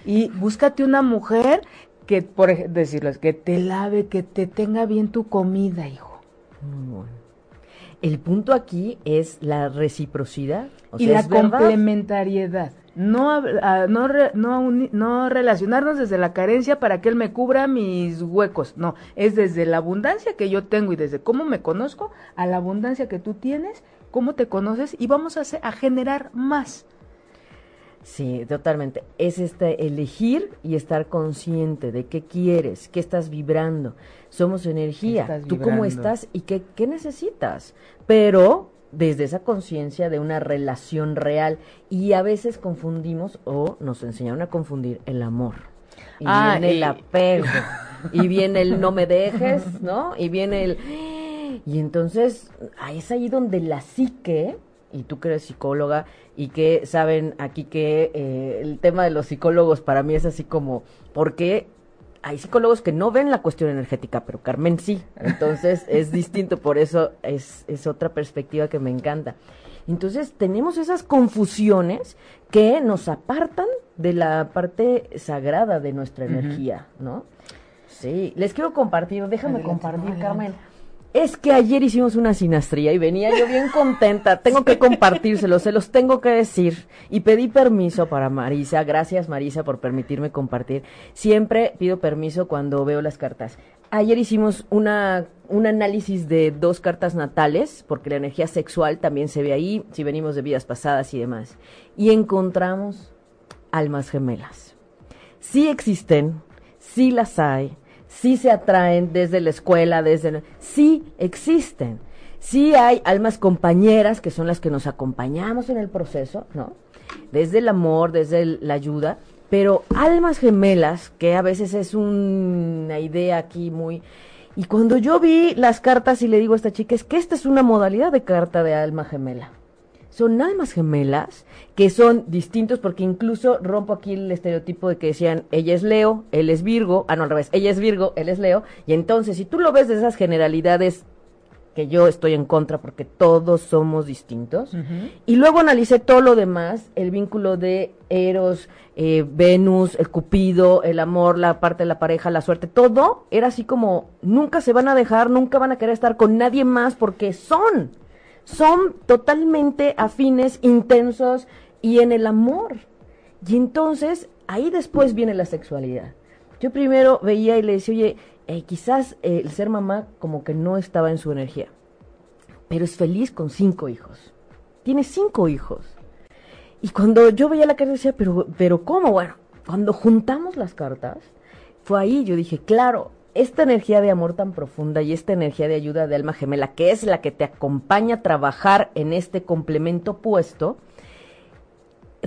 Y búscate una mujer que, por decirles, que te lave, que te tenga bien tu comida, hijo. El punto aquí es la reciprocidad y la complementariedad. No, ah, no, no, no relacionarnos desde la carencia para que él me cubra mis huecos. No, es desde la abundancia que yo tengo y desde cómo me conozco a la abundancia que tú tienes, cómo te conoces y vamos a, hacer, a generar más. Sí, totalmente. Es este elegir y estar consciente de qué quieres, qué estás vibrando. Somos energía. Tú cómo estás y qué, qué necesitas. Pero desde esa conciencia de una relación real y a veces confundimos o nos enseñaron a confundir el amor. Y ah, viene el apego, y viene el no me dejes, ¿no? Y viene el... Y entonces, es ahí donde la psique, y tú que eres psicóloga, y que saben aquí que eh, el tema de los psicólogos para mí es así como, ¿por qué hay psicólogos que no ven la cuestión energética, pero Carmen sí. Entonces es distinto, por eso es, es otra perspectiva que me encanta. Entonces tenemos esas confusiones que nos apartan de la parte sagrada de nuestra energía, ¿no? Sí, les quiero compartir, déjame compartir, Carmen. Es que ayer hicimos una sinastría y venía yo bien contenta. Tengo que compartírselo, se los tengo que decir. Y pedí permiso para Marisa. Gracias, Marisa, por permitirme compartir. Siempre pido permiso cuando veo las cartas. Ayer hicimos una, un análisis de dos cartas natales, porque la energía sexual también se ve ahí, si venimos de vidas pasadas y demás. Y encontramos almas gemelas. Sí existen, sí las hay, sí se atraen desde la escuela, desde... Sí existen. Sí hay almas compañeras que son las que nos acompañamos en el proceso, ¿no? Desde el amor, desde la ayuda, pero almas gemelas, que a veces es una idea aquí muy... Y cuando yo vi las cartas y le digo a esta chica, es que esta es una modalidad de carta de alma gemela. Son almas gemelas que son distintos porque incluso rompo aquí el estereotipo de que decían, ella es Leo, él es Virgo, ah no al revés, ella es Virgo, él es Leo, y entonces si tú lo ves de esas generalidades que yo estoy en contra porque todos somos distintos. Y luego analicé todo lo demás, el vínculo de Eros, eh, Venus, el Cupido, el amor, la parte de la pareja, la suerte, todo era así como nunca se van a dejar, nunca van a querer estar con nadie más porque son, son totalmente afines, intensos y en el amor. Y entonces ahí después viene la sexualidad. Yo primero veía y le decía, oye, eh, quizás eh, el ser mamá como que no estaba en su energía, pero es feliz con cinco hijos. Tiene cinco hijos. Y cuando yo veía la carta decía, pero, pero ¿cómo? Bueno, cuando juntamos las cartas, fue ahí, yo dije, claro, esta energía de amor tan profunda y esta energía de ayuda de alma gemela, que es la que te acompaña a trabajar en este complemento puesto,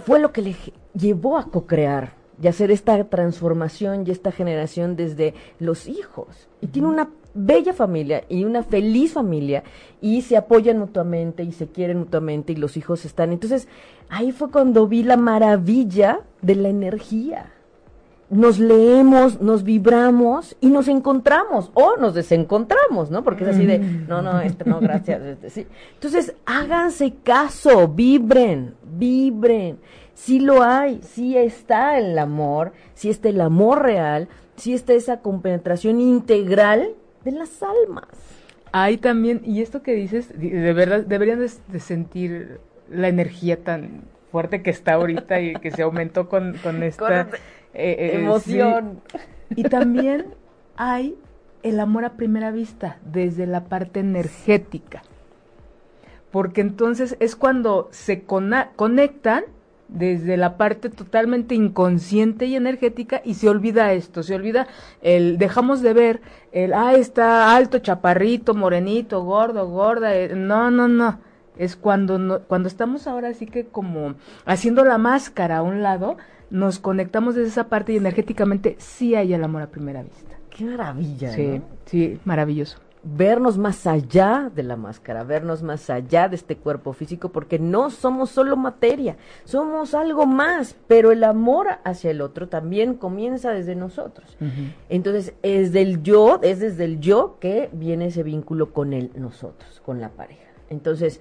fue lo que le llevó a co-crear y hacer esta transformación y esta generación desde los hijos. Y tiene una bella familia y una feliz familia y se apoyan mutuamente y se quieren mutuamente y los hijos están. Entonces, ahí fue cuando vi la maravilla de la energía. Nos leemos, nos vibramos y nos encontramos o nos desencontramos, ¿no? Porque es así de, no, no, este no, gracias. Este, sí. Entonces, háganse caso, vibren, vibren sí lo hay, sí está el amor, sí está el amor real, sí está esa compenetración integral de las almas. Hay también, y esto que dices, de verdad, deberían de, sentir la energía tan fuerte que está ahorita y que se aumentó con, con esta eh, eh, emoción. Y también hay el amor a primera vista, desde la parte energética. Porque entonces es cuando se conectan desde la parte totalmente inconsciente y energética y se olvida esto, se olvida el dejamos de ver el ah está alto, chaparrito, morenito, gordo, gorda, eh, no, no, no. Es cuando no, cuando estamos ahora así que como haciendo la máscara a un lado, nos conectamos desde esa parte y energéticamente sí hay el amor a primera vista. Qué maravilla. Sí, sí, maravilloso vernos más allá de la máscara, vernos más allá de este cuerpo físico, porque no somos solo materia, somos algo más, pero el amor hacia el otro también comienza desde nosotros. Entonces, es del yo, es desde el yo que viene ese vínculo con el nosotros, con la pareja. Entonces,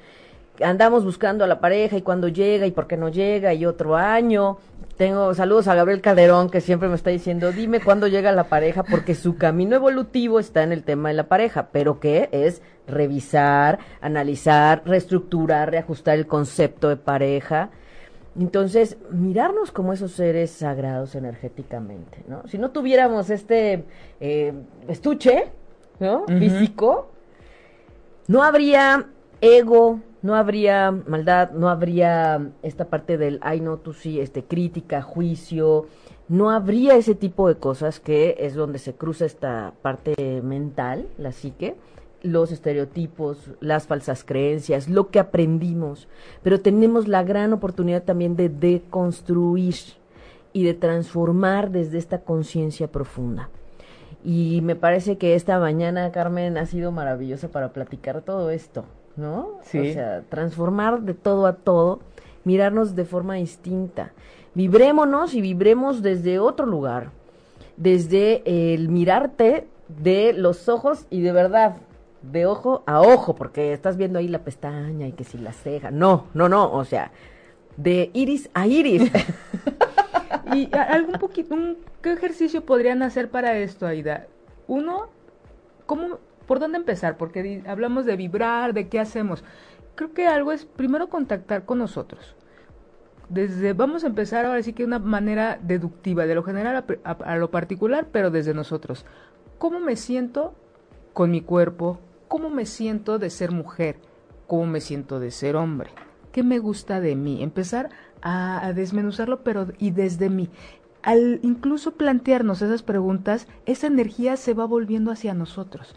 andamos buscando a la pareja y cuando llega y por qué no llega y otro año. Tengo saludos a Gabriel Calderón que siempre me está diciendo, dime cuándo llega la pareja porque su camino evolutivo está en el tema de la pareja, pero que es revisar, analizar, reestructurar, reajustar el concepto de pareja. Entonces, mirarnos como esos seres sagrados energéticamente, ¿no? Si no tuviéramos este eh, estuche, ¿no? Físico, no habría ego, no habría maldad, no habría esta parte del, ay no, tú sí, este, crítica, juicio, no habría ese tipo de cosas que es donde se cruza esta parte mental, la psique, los estereotipos, las falsas creencias, lo que aprendimos, pero tenemos la gran oportunidad también de deconstruir y de transformar desde esta conciencia profunda. Y me parece que esta mañana, Carmen, ha sido maravillosa para platicar todo esto. ¿No? Sí. O sea, transformar de todo a todo, mirarnos de forma distinta. Vibrémonos y vibremos desde otro lugar, desde el mirarte de los ojos y de verdad, de ojo a ojo, porque estás viendo ahí la pestaña y que si la ceja. No, no, no, o sea, de iris a iris. y algún poquito, ¿qué ejercicio podrían hacer para esto, Aida? Uno, ¿cómo ¿Por dónde empezar? Porque hablamos de vibrar, de qué hacemos. Creo que algo es primero contactar con nosotros. Desde, vamos a empezar ahora sí que una manera deductiva, de lo general a lo particular, pero desde nosotros. ¿Cómo me siento con mi cuerpo? ¿Cómo me siento de ser mujer? ¿Cómo me siento de ser hombre? ¿Qué me gusta de mí? Empezar a, desmenuzarlo, pero y desde mí. Al incluso plantearnos esas preguntas, esa energía se va volviendo hacia nosotros.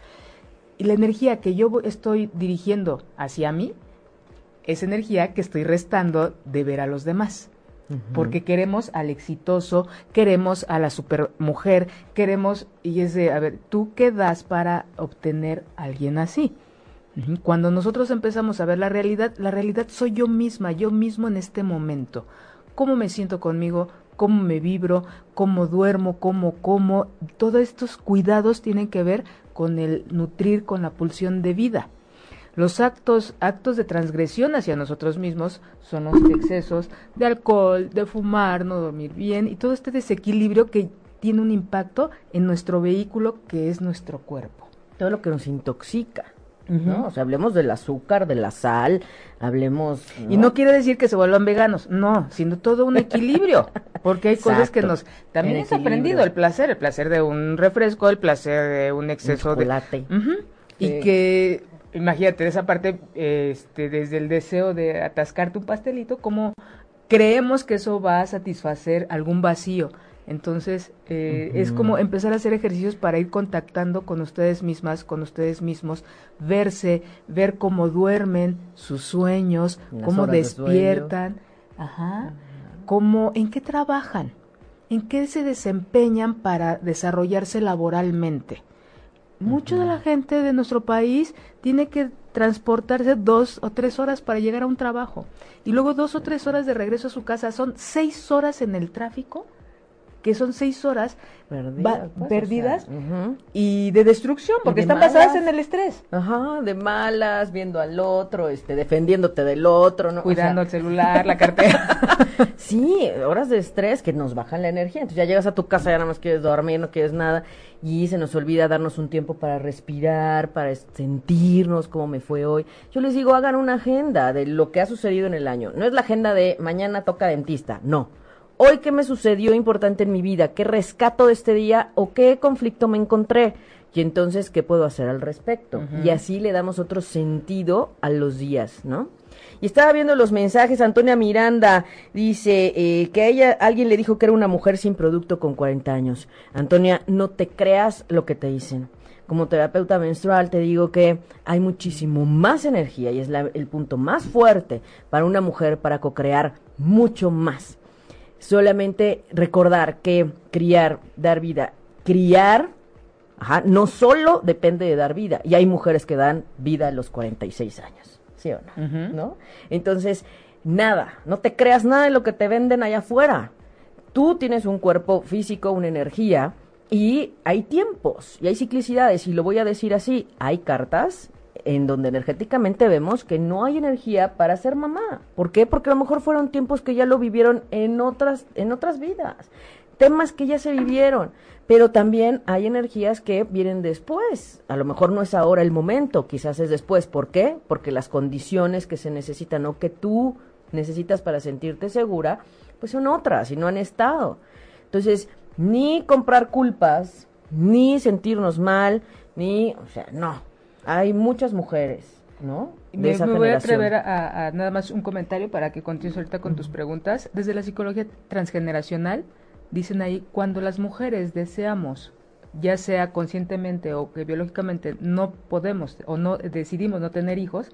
Y la energía que yo estoy dirigiendo hacia mí, es energía que estoy restando de ver a los demás. Porque queremos al exitoso, queremos a la supermujer, queremos, y es de, a ver, ¿tú qué das para obtener a alguien así? Cuando nosotros empezamos a ver la realidad, la realidad soy yo misma, yo mismo en este momento. ¿Cómo me siento conmigo? ¿Cómo me vibro? ¿Cómo duermo? ¿Cómo como? Todos estos cuidados tienen que ver con el nutrir, con la pulsión de vida. Los actos, actos de transgresión hacia nosotros mismos son los excesos de alcohol, de fumar, no dormir bien y todo este desequilibrio que tiene un impacto en nuestro vehículo que es nuestro cuerpo. Todo lo que nos intoxica. ¿No? O sea, hablemos del azúcar, de la sal, hablemos... Y no quiere decir que se vuelvan veganos, no, sino todo un equilibrio, porque hay cosas que nos... También es aprendido el placer, el placer de un refresco, el placer de un exceso de... Uh Y que, imagínate, esa parte, este, desde el deseo de atascarte un pastelito, como creemos que eso va a satisfacer algún vacío. Entonces, eh, es como empezar a hacer ejercicios para ir contactando con ustedes mismas, con ustedes mismos, verse, ver cómo duermen, sus sueños, cómo despiertan, ajá, cómo, en qué trabajan, en qué se desempeñan para desarrollarse laboralmente. Mucha de la gente de nuestro país tiene que transportarse dos o tres horas para llegar a un trabajo. Y luego dos o tres horas de regreso a su casa. Son seis horas en el tráfico que son seis horas perdidas, pues, y de destrucción, porque están basadas en el estrés. Ajá, de malas, viendo al otro, este, defendiéndote del otro, ¿no? Cuidando el celular, la cartera. sí, horas de estrés que nos bajan la energía. Entonces ya llegas a tu casa, ya nada más quieres dormir, no quieres nada, y se nos olvida darnos un tiempo para respirar, para sentirnos cómo me fue hoy. Yo les digo, hagan una agenda de lo que ha sucedido en el año. No es la agenda de mañana toca dentista, no hoy qué me sucedió importante en mi vida, qué rescato de este día o qué conflicto me encontré y entonces qué puedo hacer al respecto. Y así le damos otro sentido a los días, ¿no? Y estaba viendo los mensajes, Antonia Miranda dice eh, que a ella alguien le dijo que era una mujer sin producto con 40 años. Antonia, no te creas lo que te dicen. Como terapeuta menstrual te digo que hay muchísimo más energía y es el punto más fuerte para una mujer para co-crear mucho más solamente recordar que criar, dar vida, criar, ajá, no solo depende de dar vida, y hay mujeres que dan vida a los 46 años, ¿sí o no? ¿No? Entonces, nada, no te creas nada de lo que te venden allá afuera. Tú tienes un cuerpo físico, una energía, y hay tiempos, y hay ciclicidades, y lo voy a decir así, hay cartas en donde energéticamente vemos que no hay energía para ser mamá. ¿Por qué? Porque a lo mejor fueron tiempos que ya lo vivieron en otras, en otras vidas, temas que ya se vivieron, pero también hay energías que vienen después. A lo mejor no es ahora el momento, quizás es después. ¿Por qué? Porque las condiciones que se necesitan o que tú necesitas para sentirte segura, pues son otras y no han estado. Entonces, ni comprar culpas, ni sentirnos mal, ni, o sea, no, hay muchas mujeres, ¿no? me, voy a atrever a, nada más un comentario para que continúes ahorita con tus preguntas. Desde la psicología transgeneracional, dicen ahí, cuando las mujeres deseamos, ya sea conscientemente o que biológicamente no podemos o no decidimos no tener hijos,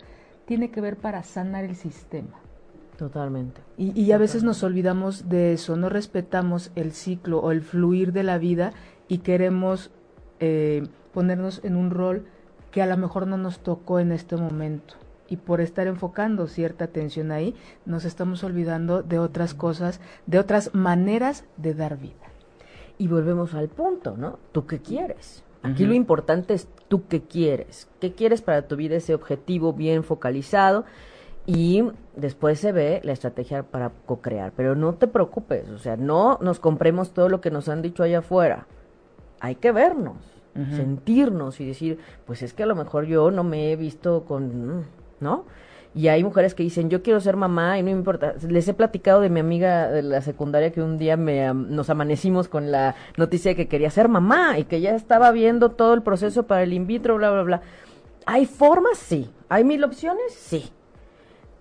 tiene que ver para sanar el sistema. Totalmente. Y, a veces nos olvidamos de eso, no respetamos el ciclo o el fluir de la vida y queremos eh, ponernos en un rol que a lo mejor no nos tocó en este momento. Y por estar enfocando cierta atención ahí, nos estamos olvidando de otras cosas, de otras maneras de dar vida. Y volvemos al punto, ¿no? ¿Tú qué quieres? Aquí lo importante es tú qué quieres. ¿Qué quieres para tu vida? Ese objetivo bien focalizado. Y después se ve la estrategia para co-crear. Pero no te preocupes, o sea, no nos compremos todo lo que nos han dicho allá afuera. Hay que vernos sentirnos y decir, pues es que a lo mejor yo no me he visto con, ¿no? Y hay mujeres que dicen, yo quiero ser mamá y no me importa. Les he platicado de mi amiga de la secundaria que un día me, nos amanecimos con la noticia de que quería ser mamá y que ya estaba viendo todo el proceso para el in vitro, bla, bla, bla. ¿Hay formas? Sí. ¿Hay mil opciones? Sí.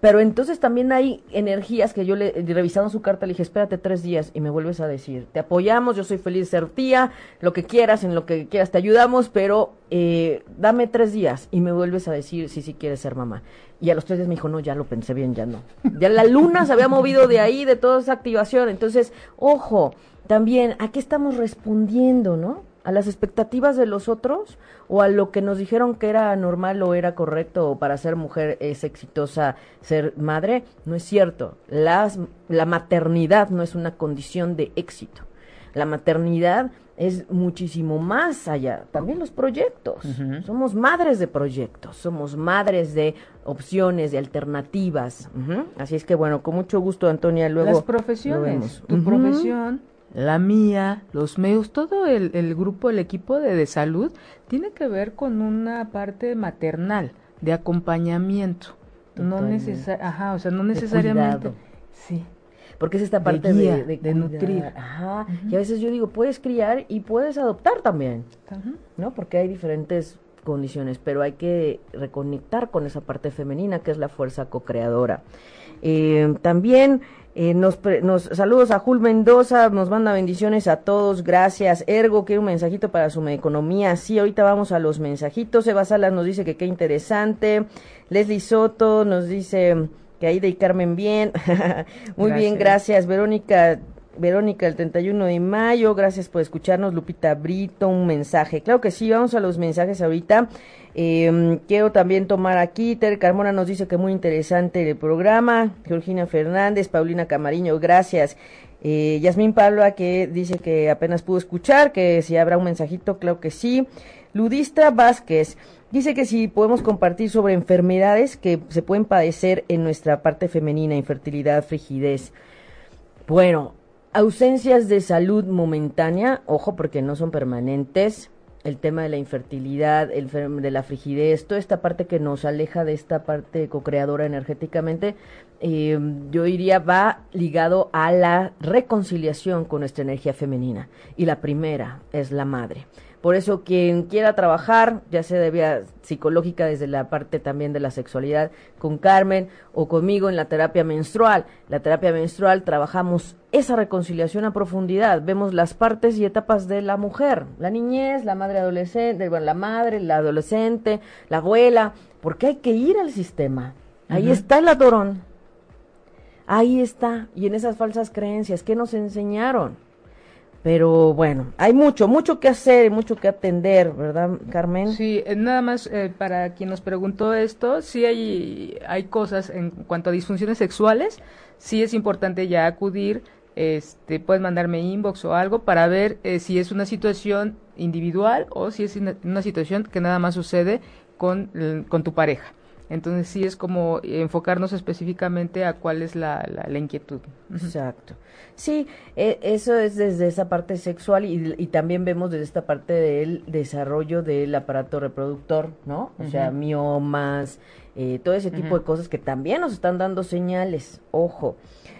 Pero entonces también hay energías que yo le, revisando su carta, le dije, espérate tres días y me vuelves a decir, te apoyamos, yo soy feliz de ser tía, lo que quieras, en lo que quieras te ayudamos, pero eh, dame tres días y me vuelves a decir si sí quieres ser mamá. Y a los tres días me dijo, no, ya lo pensé bien, ya no. Ya la luna se había movido de ahí, de toda esa activación. Entonces, ojo, también, ¿a qué estamos respondiendo, no? A las expectativas de los otros o a lo que nos dijeron que era normal o era correcto o para ser mujer es exitosa ser madre, no es cierto. Las, la maternidad no es una condición de éxito. La maternidad es muchísimo más allá. También los proyectos. Somos madres de proyectos, somos madres de opciones, de alternativas. Así es que bueno, con mucho gusto, Antonia, luego... Las profesiones, tu profesión la mía, los medios, todo el, el grupo, el equipo de, de, salud, tiene que ver con una parte maternal, de acompañamiento. No ajá, o sea, no necesariamente. Sí. Porque es esta parte de, de, nutrir. Ajá. Y a veces yo digo, puedes criar y puedes adoptar también. ¿No? Porque hay diferentes condiciones, pero hay que reconectar con esa parte femenina que es la fuerza co-creadora. Eh, también eh, nos, nos, saludos a Jul Mendoza, nos manda bendiciones a todos, gracias. Ergo, quiere un mensajito para su economía. Sí, ahorita vamos a los mensajitos. Eva Salas nos dice que qué interesante. Leslie Soto nos dice que Aida y Carmen bien. Muy bien, gracias. Verónica Verónica, el 31 de mayo, gracias por escucharnos. Lupita Brito, un mensaje. Claro que sí, vamos a los mensajes ahorita. Eh, quiero también tomar aquí, Ter Carmona nos dice que muy interesante el programa, Georgina Fernández, Paulina Camariño, gracias. Eh, Yasmín Pablo, que dice que apenas pudo escuchar, que si habrá un mensajito, claro que sí. Ludistra Vázquez dice que si podemos compartir sobre enfermedades que se pueden padecer en nuestra parte femenina, infertilidad, frigidez. Bueno, ausencias de salud momentánea, ojo porque no son permanentes, el tema de la infertilidad, el de la frigidez, toda esta parte que nos aleja de esta parte co-creadora energéticamente, eh, yo diría va ligado a la reconciliación con nuestra energía femenina. Y la primera es la madre. Por eso quien quiera trabajar, ya sea de vía psicológica desde la parte también de la sexualidad con Carmen o conmigo en la terapia menstrual. La terapia menstrual trabajamos esa reconciliación a profundidad. Vemos las partes y etapas de la mujer, la niñez, la madre adolescente, bueno, la madre, la adolescente, la abuela, porque hay que ir al sistema. Ahí está el adorón. Ahí está. Y en esas falsas creencias, ¿qué nos enseñaron? Pero bueno, hay mucho, mucho que hacer, mucho que atender, ¿verdad, Carmen? Sí, eh, nada más eh, para quien nos preguntó esto, sí hay, hay cosas en cuanto a disfunciones sexuales, sí es importante ya acudir, este, puedes mandarme inbox o algo para ver eh, si es una situación individual o si es una, situación que nada más sucede con, con tu pareja. Entonces sí es como enfocarnos específicamente a cuál es la, la, inquietud. Exacto. Sí, e, eso es desde esa parte sexual y, y, también vemos desde esta parte del desarrollo del aparato reproductor, ¿no? O sea, miomas, eh, todo ese tipo de cosas que también nos están dando señales. Ojo.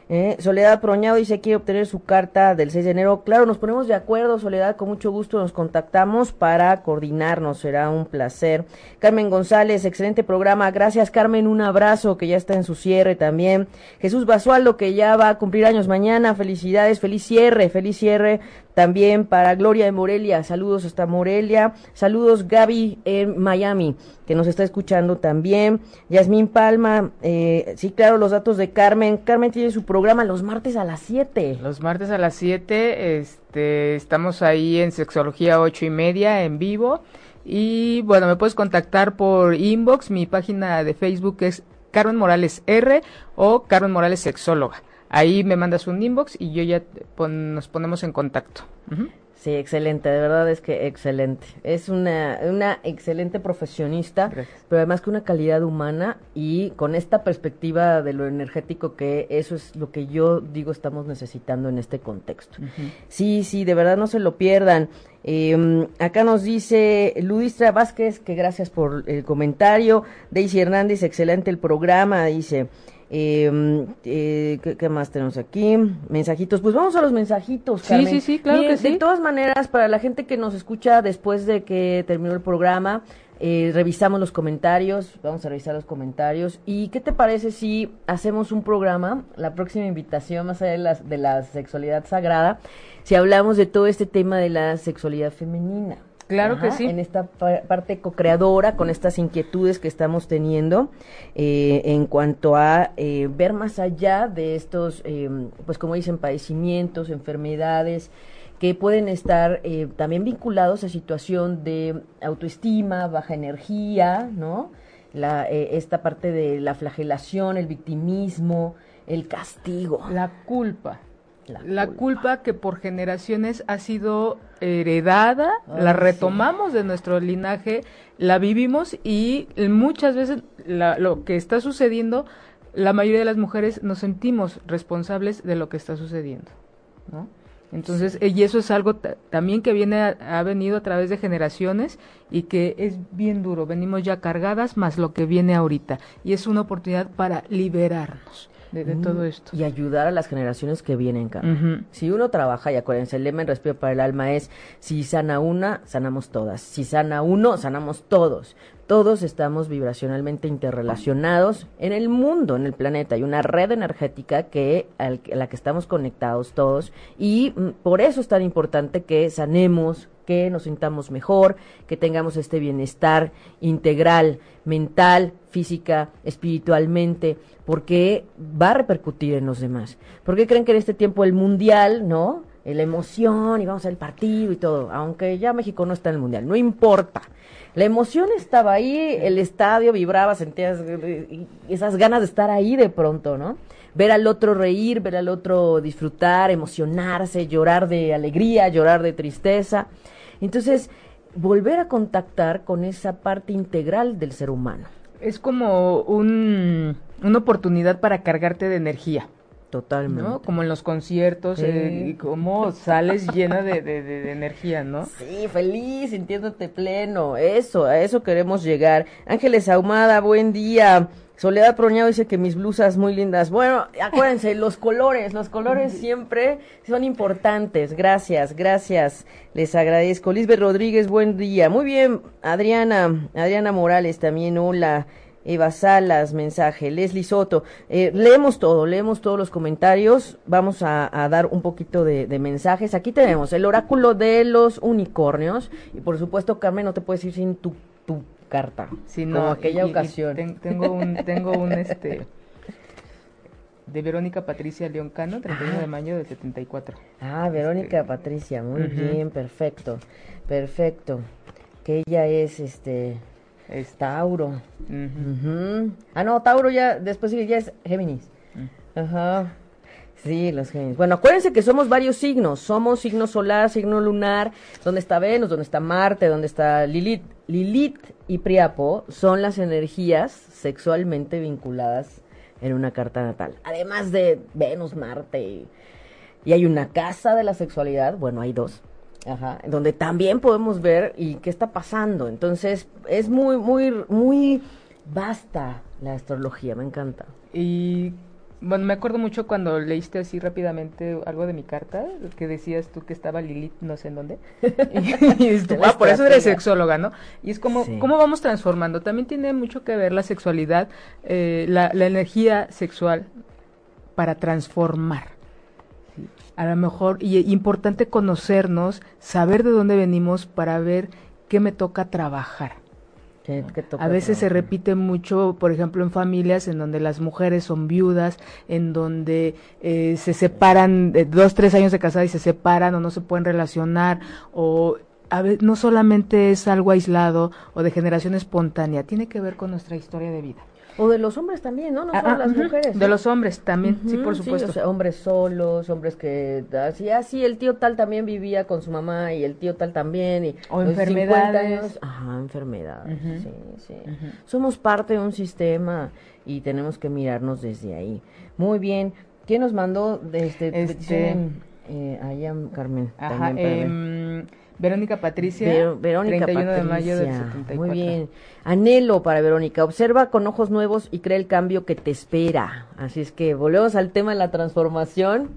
Eh, Soledad Proñado dice quiere obtener su carta del 6 de enero. Claro, nos ponemos de acuerdo, Soledad, con mucho gusto nos contactamos para coordinarnos, será un placer. Carmen González, excelente programa. Gracias, Carmen, un abrazo que ya está en su cierre también. Jesús Basualdo, que ya va a cumplir años mañana. Felicidades, feliz cierre, feliz cierre también para Gloria de Morelia, saludos hasta Morelia. Saludos Gaby en Miami, que nos está escuchando también. Yasmín Palma, eh, sí, claro, los datos de Carmen. Carmen tiene su programa los martes a las 7. Los martes a las 7, este, estamos ahí en Sexología 8 y media en vivo. Y bueno, me puedes contactar por inbox. Mi página de Facebook es Carmen Morales R o Carmen Morales Sexóloga. Ahí me mandas un inbox y yo ya nos ponemos en contacto. Sí, excelente, de verdad es que excelente. Es una, una excelente profesionista, pero además con una calidad humana y con esta perspectiva de lo energético que eso es lo que yo digo estamos necesitando en este contexto. Sí, sí, de verdad no se lo pierdan. Eh, acá nos dice Ludistra Vázquez que gracias por el comentario. Daisy Hernández, excelente el programa, dice. Eh, eh, ¿qué, qué más tenemos aquí? Mensajitos. Pues vamos a los mensajitos. Sí, Carmen. sí, sí, claro que sí. De todas maneras, para la gente que nos escucha después de que terminó el programa, eh, revisamos los comentarios. Vamos a revisar los comentarios. ¿Y qué te parece si hacemos un programa, la próxima invitación, más allá de la, de la sexualidad sagrada, si hablamos de todo este tema de la sexualidad femenina? Claro que sí. En esta pa- parte co-creadora, con estas inquietudes que estamos teniendo eh, en cuanto a eh, ver más allá de estos, eh, pues como dicen, padecimientos, enfermedades que pueden estar eh, también vinculados a situación de autoestima, baja energía, ¿no? La, eh, esta parte de la flagelación, el victimismo, el castigo. La culpa. La La, culpa. culpa. que por generaciones ha sido heredada, Ay, la sí. retomamos de nuestro linaje, la vivimos y muchas veces la- lo que está sucediendo, la mayoría de las mujeres nos sentimos responsables de lo que está sucediendo, ¿no? Entonces, y eso es algo ta- también que viene, a- ha venido a través de generaciones y que es bien duro. Venimos ya cargadas más lo que viene ahorita. Y es una oportunidad para liberarnos de, de todo esto. Y ayudar a las generaciones que vienen, Carmen. Si uno trabaja, y acuérdense, el lema en Respiro para el Alma es, si sana una, sanamos todas. Si sana uno, sanamos todos. Todos estamos vibracionalmente interrelacionados en el mundo, en el planeta. Hay una red energética que, al- a la que estamos conectados todos y mm, por eso es tan importante que sanemos, nos sintamos mejor, que tengamos este bienestar integral, mental, física, espiritualmente, porque va a repercutir en los demás. ¿Por qué creen que en este tiempo el mundial, no? La emoción y vamos al partido y todo, aunque ya México no está en el mundial, no importa. La emoción estaba ahí, el estadio vibraba, sentías eh, esas ganas de estar ahí de pronto, ¿no? Ver al otro reír, ver al otro disfrutar, emocionarse, llorar de alegría, llorar de tristeza. Entonces, volver a contactar con esa parte integral del ser humano. Es como un, una oportunidad para cargarte de energía, Totalmente. ¿no? Como en los conciertos, Sí. eh, y cómo sales llena de, de- de- de energía, ¿no? Sí, feliz, sintiéndote pleno. Eso, a eso queremos llegar. Ángeles Ahumada, buen día. Soledad Proñado dice que mis blusas muy lindas. Bueno, acuérdense, los colores, los colores siempre son importantes. Gracias, gracias. Les agradezco. Lisbeth Rodríguez, buen día. Muy bien, Adriana, Adriana Morales también, hola. Eva Salas, mensaje. Leslie Soto. Eh, leemos todo, leemos todos los comentarios. Vamos a, a dar un poquito de, de mensajes. Aquí tenemos el oráculo de los unicornios. Y por supuesto, Carmen, no te puedes ir sin tu, tu carta. Sí, como no, aquella y- y ocasión. ten- tengo un, tengo un, este, de Verónica Patricia León Cano, 31 de mayo del 74. Ah, Verónica Este, Patricia, muy bien, perfecto, perfecto. Que ella es, este, es Tauro. Ujú. Ah, no, Tauro ya, después ya es Géminis. Mm. Ajá. Sí, los Géminis. Bueno, acuérdense que somos varios signos. Somos signo solar, signo lunar, donde está Venus, donde está Marte, donde está Lilith. Lilith y Priapo son las energías sexualmente vinculadas en una carta natal. Además de Venus, Marte y, y hay una casa de la sexualidad, bueno, hay dos. Ajá, donde también podemos ver y qué está pasando. Entonces, es muy, muy, muy vasta la astrología, me encanta. Y bueno, me acuerdo mucho cuando leíste así rápidamente algo de mi carta, que decías tú que estaba Lilith no sé en dónde. y tú, La "Ah, por eso eres sexóloga, ¿no? Y es como, Sí. ¿cómo vamos transformando? También tiene mucho que ver la sexualidad, eh, la, la energía sexual para transformar. ¿sí? A lo mejor, y y importante conocernos, saber de dónde venimos para ver qué me toca trabajar. ¿Qué- qué toca A veces se repite mucho, por ejemplo, en familias en donde las mujeres son viudas, en donde eh, se separan de dos, tres años de casada y se separan o no se pueden relacionar, o a ve- no solamente es algo aislado o de generación espontánea, tiene que ver con nuestra historia de vida. O de los hombres también, ¿no? No Ah, solo ah, las mujeres. De ¿no? los hombres también, sí, por supuesto. o sea, hombres solos, hombres que así, así el tío tal también vivía con su mamá y el tío tal también y O los 50 enfermedades. años- ajá, enfermedades, sí, sí. Somos parte de un sistema y tenemos que mirarnos desde ahí. Muy bien. ¿Quién nos mandó de este, Este- petición? Eh, allá, Carmen. Ajá, también Verónica Patricia. Verónica 31 de mayo del 74. Muy bien. Anhelo para Verónica. Observa con ojos nuevos y crea el cambio que te espera. Así es que volvemos al tema de la transformación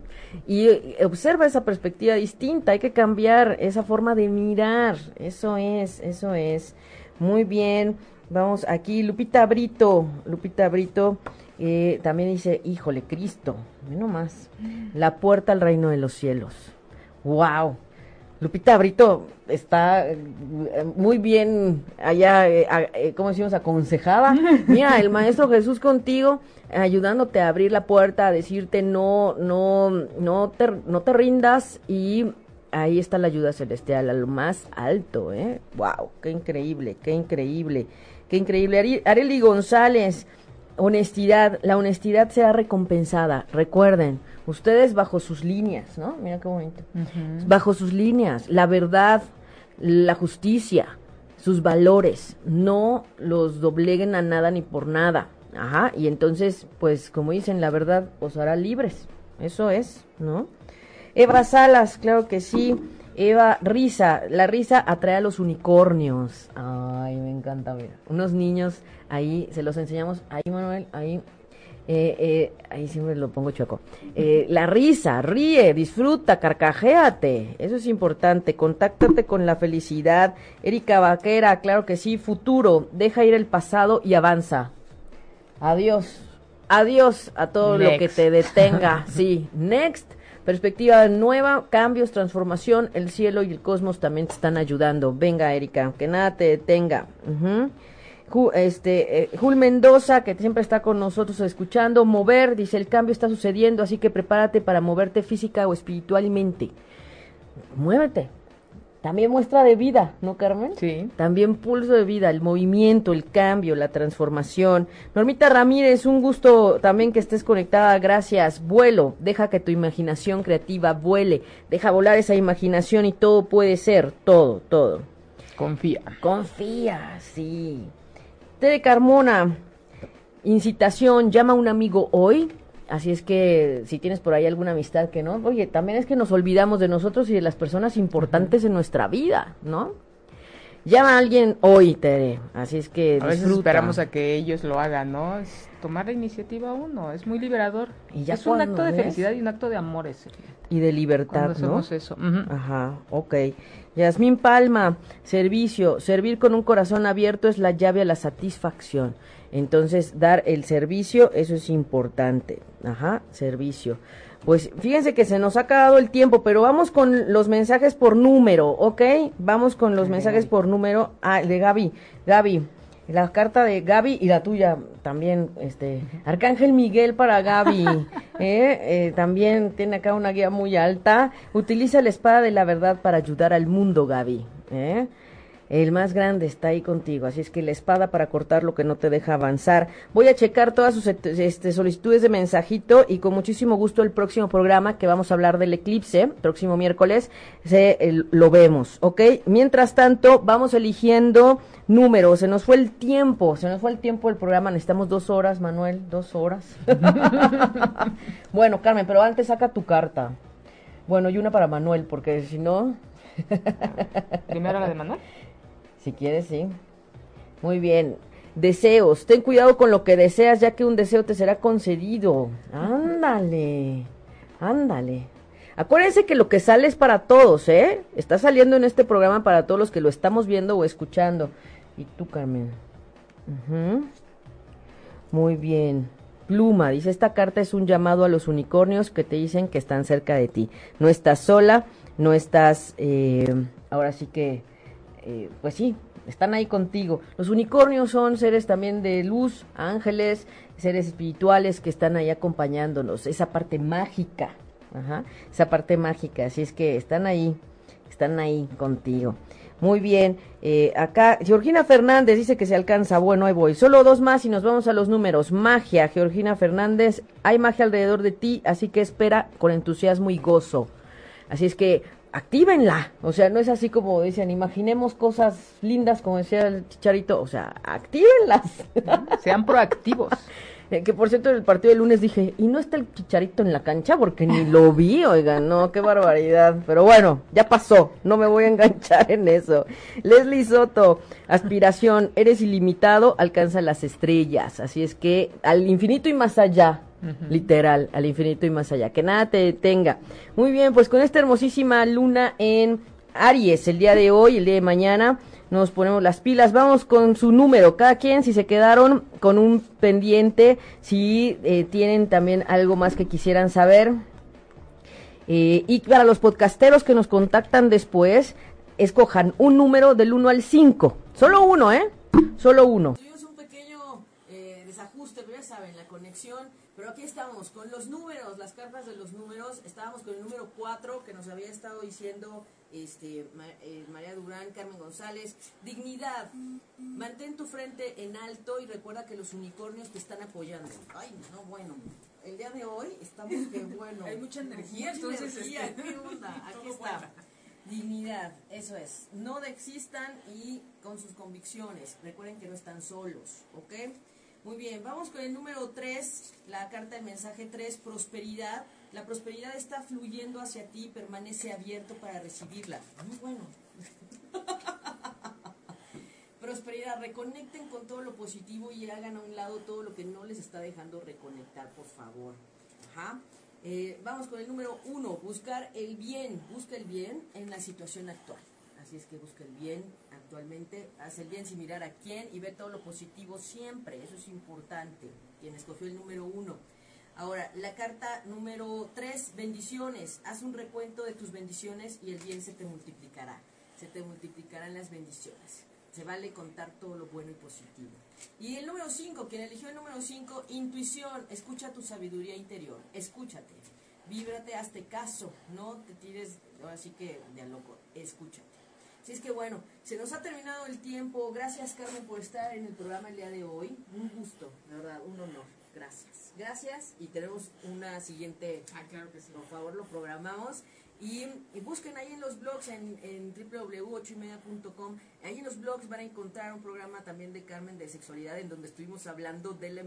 y eh, observa esa perspectiva distinta. Hay que cambiar esa forma de mirar. Eso es, eso es. Muy bien. Vamos aquí. Lupita Brito. Lupita Brito. Eh, también dice, híjole, Cristo, menos más, la puerta al reino de los cielos. ¡Wow! Lupita Brito está eh, muy bien allá, eh, eh, ¿cómo decimos? Aconsejada. Mira, el Maestro Jesús contigo, ayudándote a abrir la puerta, a decirte no, no, no te, no te rindas y ahí está la ayuda celestial, a lo más alto, ¿eh? ¡Wow! ¡Qué increíble, qué increíble, qué increíble! Areli González, honestidad, la honestidad sea recompensada, recuerden ustedes bajo sus líneas, ¿no? Mira qué bonito. Bajo sus líneas, la verdad, la justicia, sus valores, no los dobleguen a nada ni por nada. Ajá, y entonces, pues como dicen, la verdad os hará libres. Eso es, ¿no? Eva Salas, claro que sí. Eva, risa. La risa atrae a los unicornios. Ay, me encanta ver. Unos niños ahí, se los enseñamos. Ahí, Manuel, ahí eh, eh, ahí siempre lo pongo chueco. Eh, la risa, ríe, disfruta, carcajéate. Eso es importante. Contáctate con la felicidad. Erika Vaquera, claro que sí. Futuro, deja ir el pasado y avanza. Adiós. Adiós a todo lo que te detenga. Sí, next. Perspectiva nueva, cambios, transformación. El cielo y el cosmos también te están ayudando. Venga, Erika, que nada te detenga este, eh, Jul Mendoza, que siempre está con nosotros escuchando, mover, dice, el cambio está sucediendo, así que prepárate para moverte física o espiritualmente. Muévete. También muestra de vida, ¿no, Carmen? Sí. También pulso de vida, el movimiento, el cambio, la transformación. Normita Ramírez, un gusto también que estés conectada, gracias. Vuelo, deja que tu imaginación creativa vuele, deja volar esa imaginación y todo puede ser, todo, todo. Confía. Confía, sí. Tere Carmona, incitación, llama a un amigo hoy. Así es que si tienes por ahí alguna amistad que no, oye, también es que nos olvidamos de nosotros y de las personas importantes en nuestra vida, ¿no? Llama a alguien hoy, Tere. Así es que a veces esperamos a que ellos lo hagan, ¿no? Es tomar la iniciativa uno, es muy liberador. Y ya es un acto de felicidad y un acto de amor ese. Y de libertad, ¿no? eso. Ajá, ok. Yasmín Palma, servicio, servir con un corazón abierto es la llave a la satisfacción. Entonces, dar el servicio, eso es importante. Ajá, servicio. Pues fíjense que se nos ha acabado el tiempo, pero vamos con los mensajes por número, ¿ok? Vamos con los mensajes por número. Ah, de Gaby. Gaby, la carta de Gaby y la tuya también, este, Arcángel Miguel para Gaby, ¿eh? ¿eh? también tiene acá una guía muy alta. Utiliza la espada de la verdad para ayudar al mundo, Gaby. ¿eh? El más grande está ahí contigo, así es que la espada para cortar lo que no te deja avanzar. Voy a checar todas sus este, solicitudes de mensajito y con muchísimo gusto el próximo programa que vamos a hablar del eclipse, próximo miércoles, se, lo vemos, ¿ok? Mientras tanto, vamos eligiendo números. Se nos fue el tiempo, se nos fue el tiempo del programa. Necesitamos dos horas, Manuel, dos horas. bueno, Carmen, pero antes saca tu carta. Bueno, y una para Manuel, porque si no... ¿Primero la de Manuel? Si quieres, sí. Muy bien. Deseos. Ten cuidado con lo que deseas, ya que un deseo te será concedido. Ándale. Ándale. Acuérdense que lo que sale es para todos, ¿eh? Está saliendo en este programa para todos los que lo estamos viendo o escuchando. ¿Y tú, Carmen? Muy bien. Pluma, dice, esta carta es un llamado a los unicornios que te dicen que están cerca de ti. No estás sola, no estás, eh, ahora sí que eh, pues sí, están ahí contigo. Los unicornios son seres también de luz, ángeles, seres espirituales que están ahí acompañándonos, esa parte mágica, ajá, esa parte mágica, así es que están ahí, están ahí contigo. Muy bien, eh, acá Georgina Fernández dice que se alcanza, bueno, ahí voy, solo dos más y nos vamos a los números. Magia, Georgina Fernández, hay magia alrededor de ti, así que espera con entusiasmo y gozo. Así es que actívenla. O sea, no es así como dicen, imaginemos cosas lindas, como decía el chicharito. O sea, actívenlas. Sean proactivos. Eh, que por cierto, en el partido del lunes dije, ¿y no está el chicharito en la cancha? Porque ni lo vi, oigan, no, qué barbaridad. Pero bueno, ya pasó, no me voy a enganchar en eso. Leslie Soto, aspiración, eres ilimitado, alcanza las estrellas. Así es que al infinito y más allá, literal, al infinito y más allá. Que nada te detenga. Muy bien, pues con esta hermosísima luna en Aries, el día de hoy, el día de mañana nos ponemos las pilas. Vamos con su número, cada quien, si se quedaron con un pendiente, si eh, tienen también algo más que quisieran saber. Eh, y para los podcasteros que nos contactan después, escojan un número del 1 al 5. Solo uno, ¿eh? Solo uno. Tuvimos un pequeño eh, desajuste, pero ya saben, la conexión. Estamos con los números, las cartas de los números. Estábamos con el número 4 que nos había estado diciendo este, eh, María Durán, Carmen González. Dignidad. Mantén tu frente en alto y recuerda que los unicornios te están apoyando. Ay, no, bueno. El día de hoy estamos que bueno. Hay mucha energía, entonces. Energía, este, ¿qué onda? Aquí está. Dignidad, eso es. No desistan y con sus convicciones. Recuerden que no están solos, ¿ok? Muy bien, vamos con el número 3, la carta del mensaje 3, prosperidad. La prosperidad está fluyendo hacia ti, permanece abierto para recibirla. Muy bueno. prosperidad, reconecten con todo lo positivo y hagan a un lado todo lo que no les está dejando reconectar, por favor. Ajá. Eh, vamos con el número 1, buscar el bien. Busca el bien en la situación actual. Así es que busca el bien actualmente, haz el bien sin mirar a quién y ve todo lo positivo siempre, eso es importante, quien escogió el número uno. Ahora, la carta número tres, bendiciones, haz un recuento de tus bendiciones y el bien se te multiplicará, se te multiplicarán las bendiciones. Se vale contar todo lo bueno y positivo. Y el número 5, quien eligió el número 5, intuición, escucha tu sabiduría interior, escúchate, víbrate, hazte caso, no te tires, así que de a loco, escúchate. Así es que bueno, se nos ha terminado el tiempo. Gracias Carmen por estar en el programa el día de hoy. Un gusto, la verdad, un honor. Gracias. Gracias y tenemos una siguiente. Ah, claro que sí. Por favor, lo programamos. Y, y busquen ahí en los blogs, en, en www.ochoymedia.com. Ahí en los blogs van a encontrar un programa también de Carmen de sexualidad, en donde estuvimos hablando de la,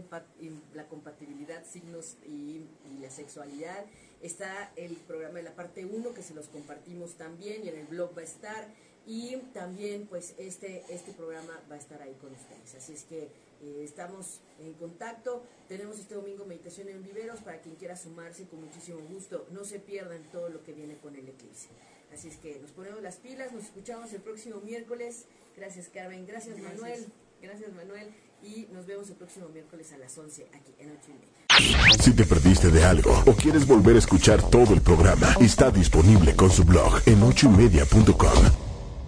la compatibilidad, signos y, y la sexualidad. Está el programa de la parte 1 que se los compartimos también y en el blog va a estar. Y también, pues, este, este programa va a estar ahí con ustedes. Así es que eh, estamos en contacto. Tenemos este domingo meditación en viveros para quien quiera sumarse con muchísimo gusto. No se pierdan todo lo que viene con el eclipse. Así es que nos ponemos las pilas, nos escuchamos el próximo miércoles. Gracias, Carmen. Gracias, Gracias. Manuel. Gracias, Manuel. Y nos vemos el próximo miércoles a las 11 aquí en 8 y media. Si te perdiste de algo o quieres volver a escuchar todo el programa, está disponible con su blog en ochoymedia.com.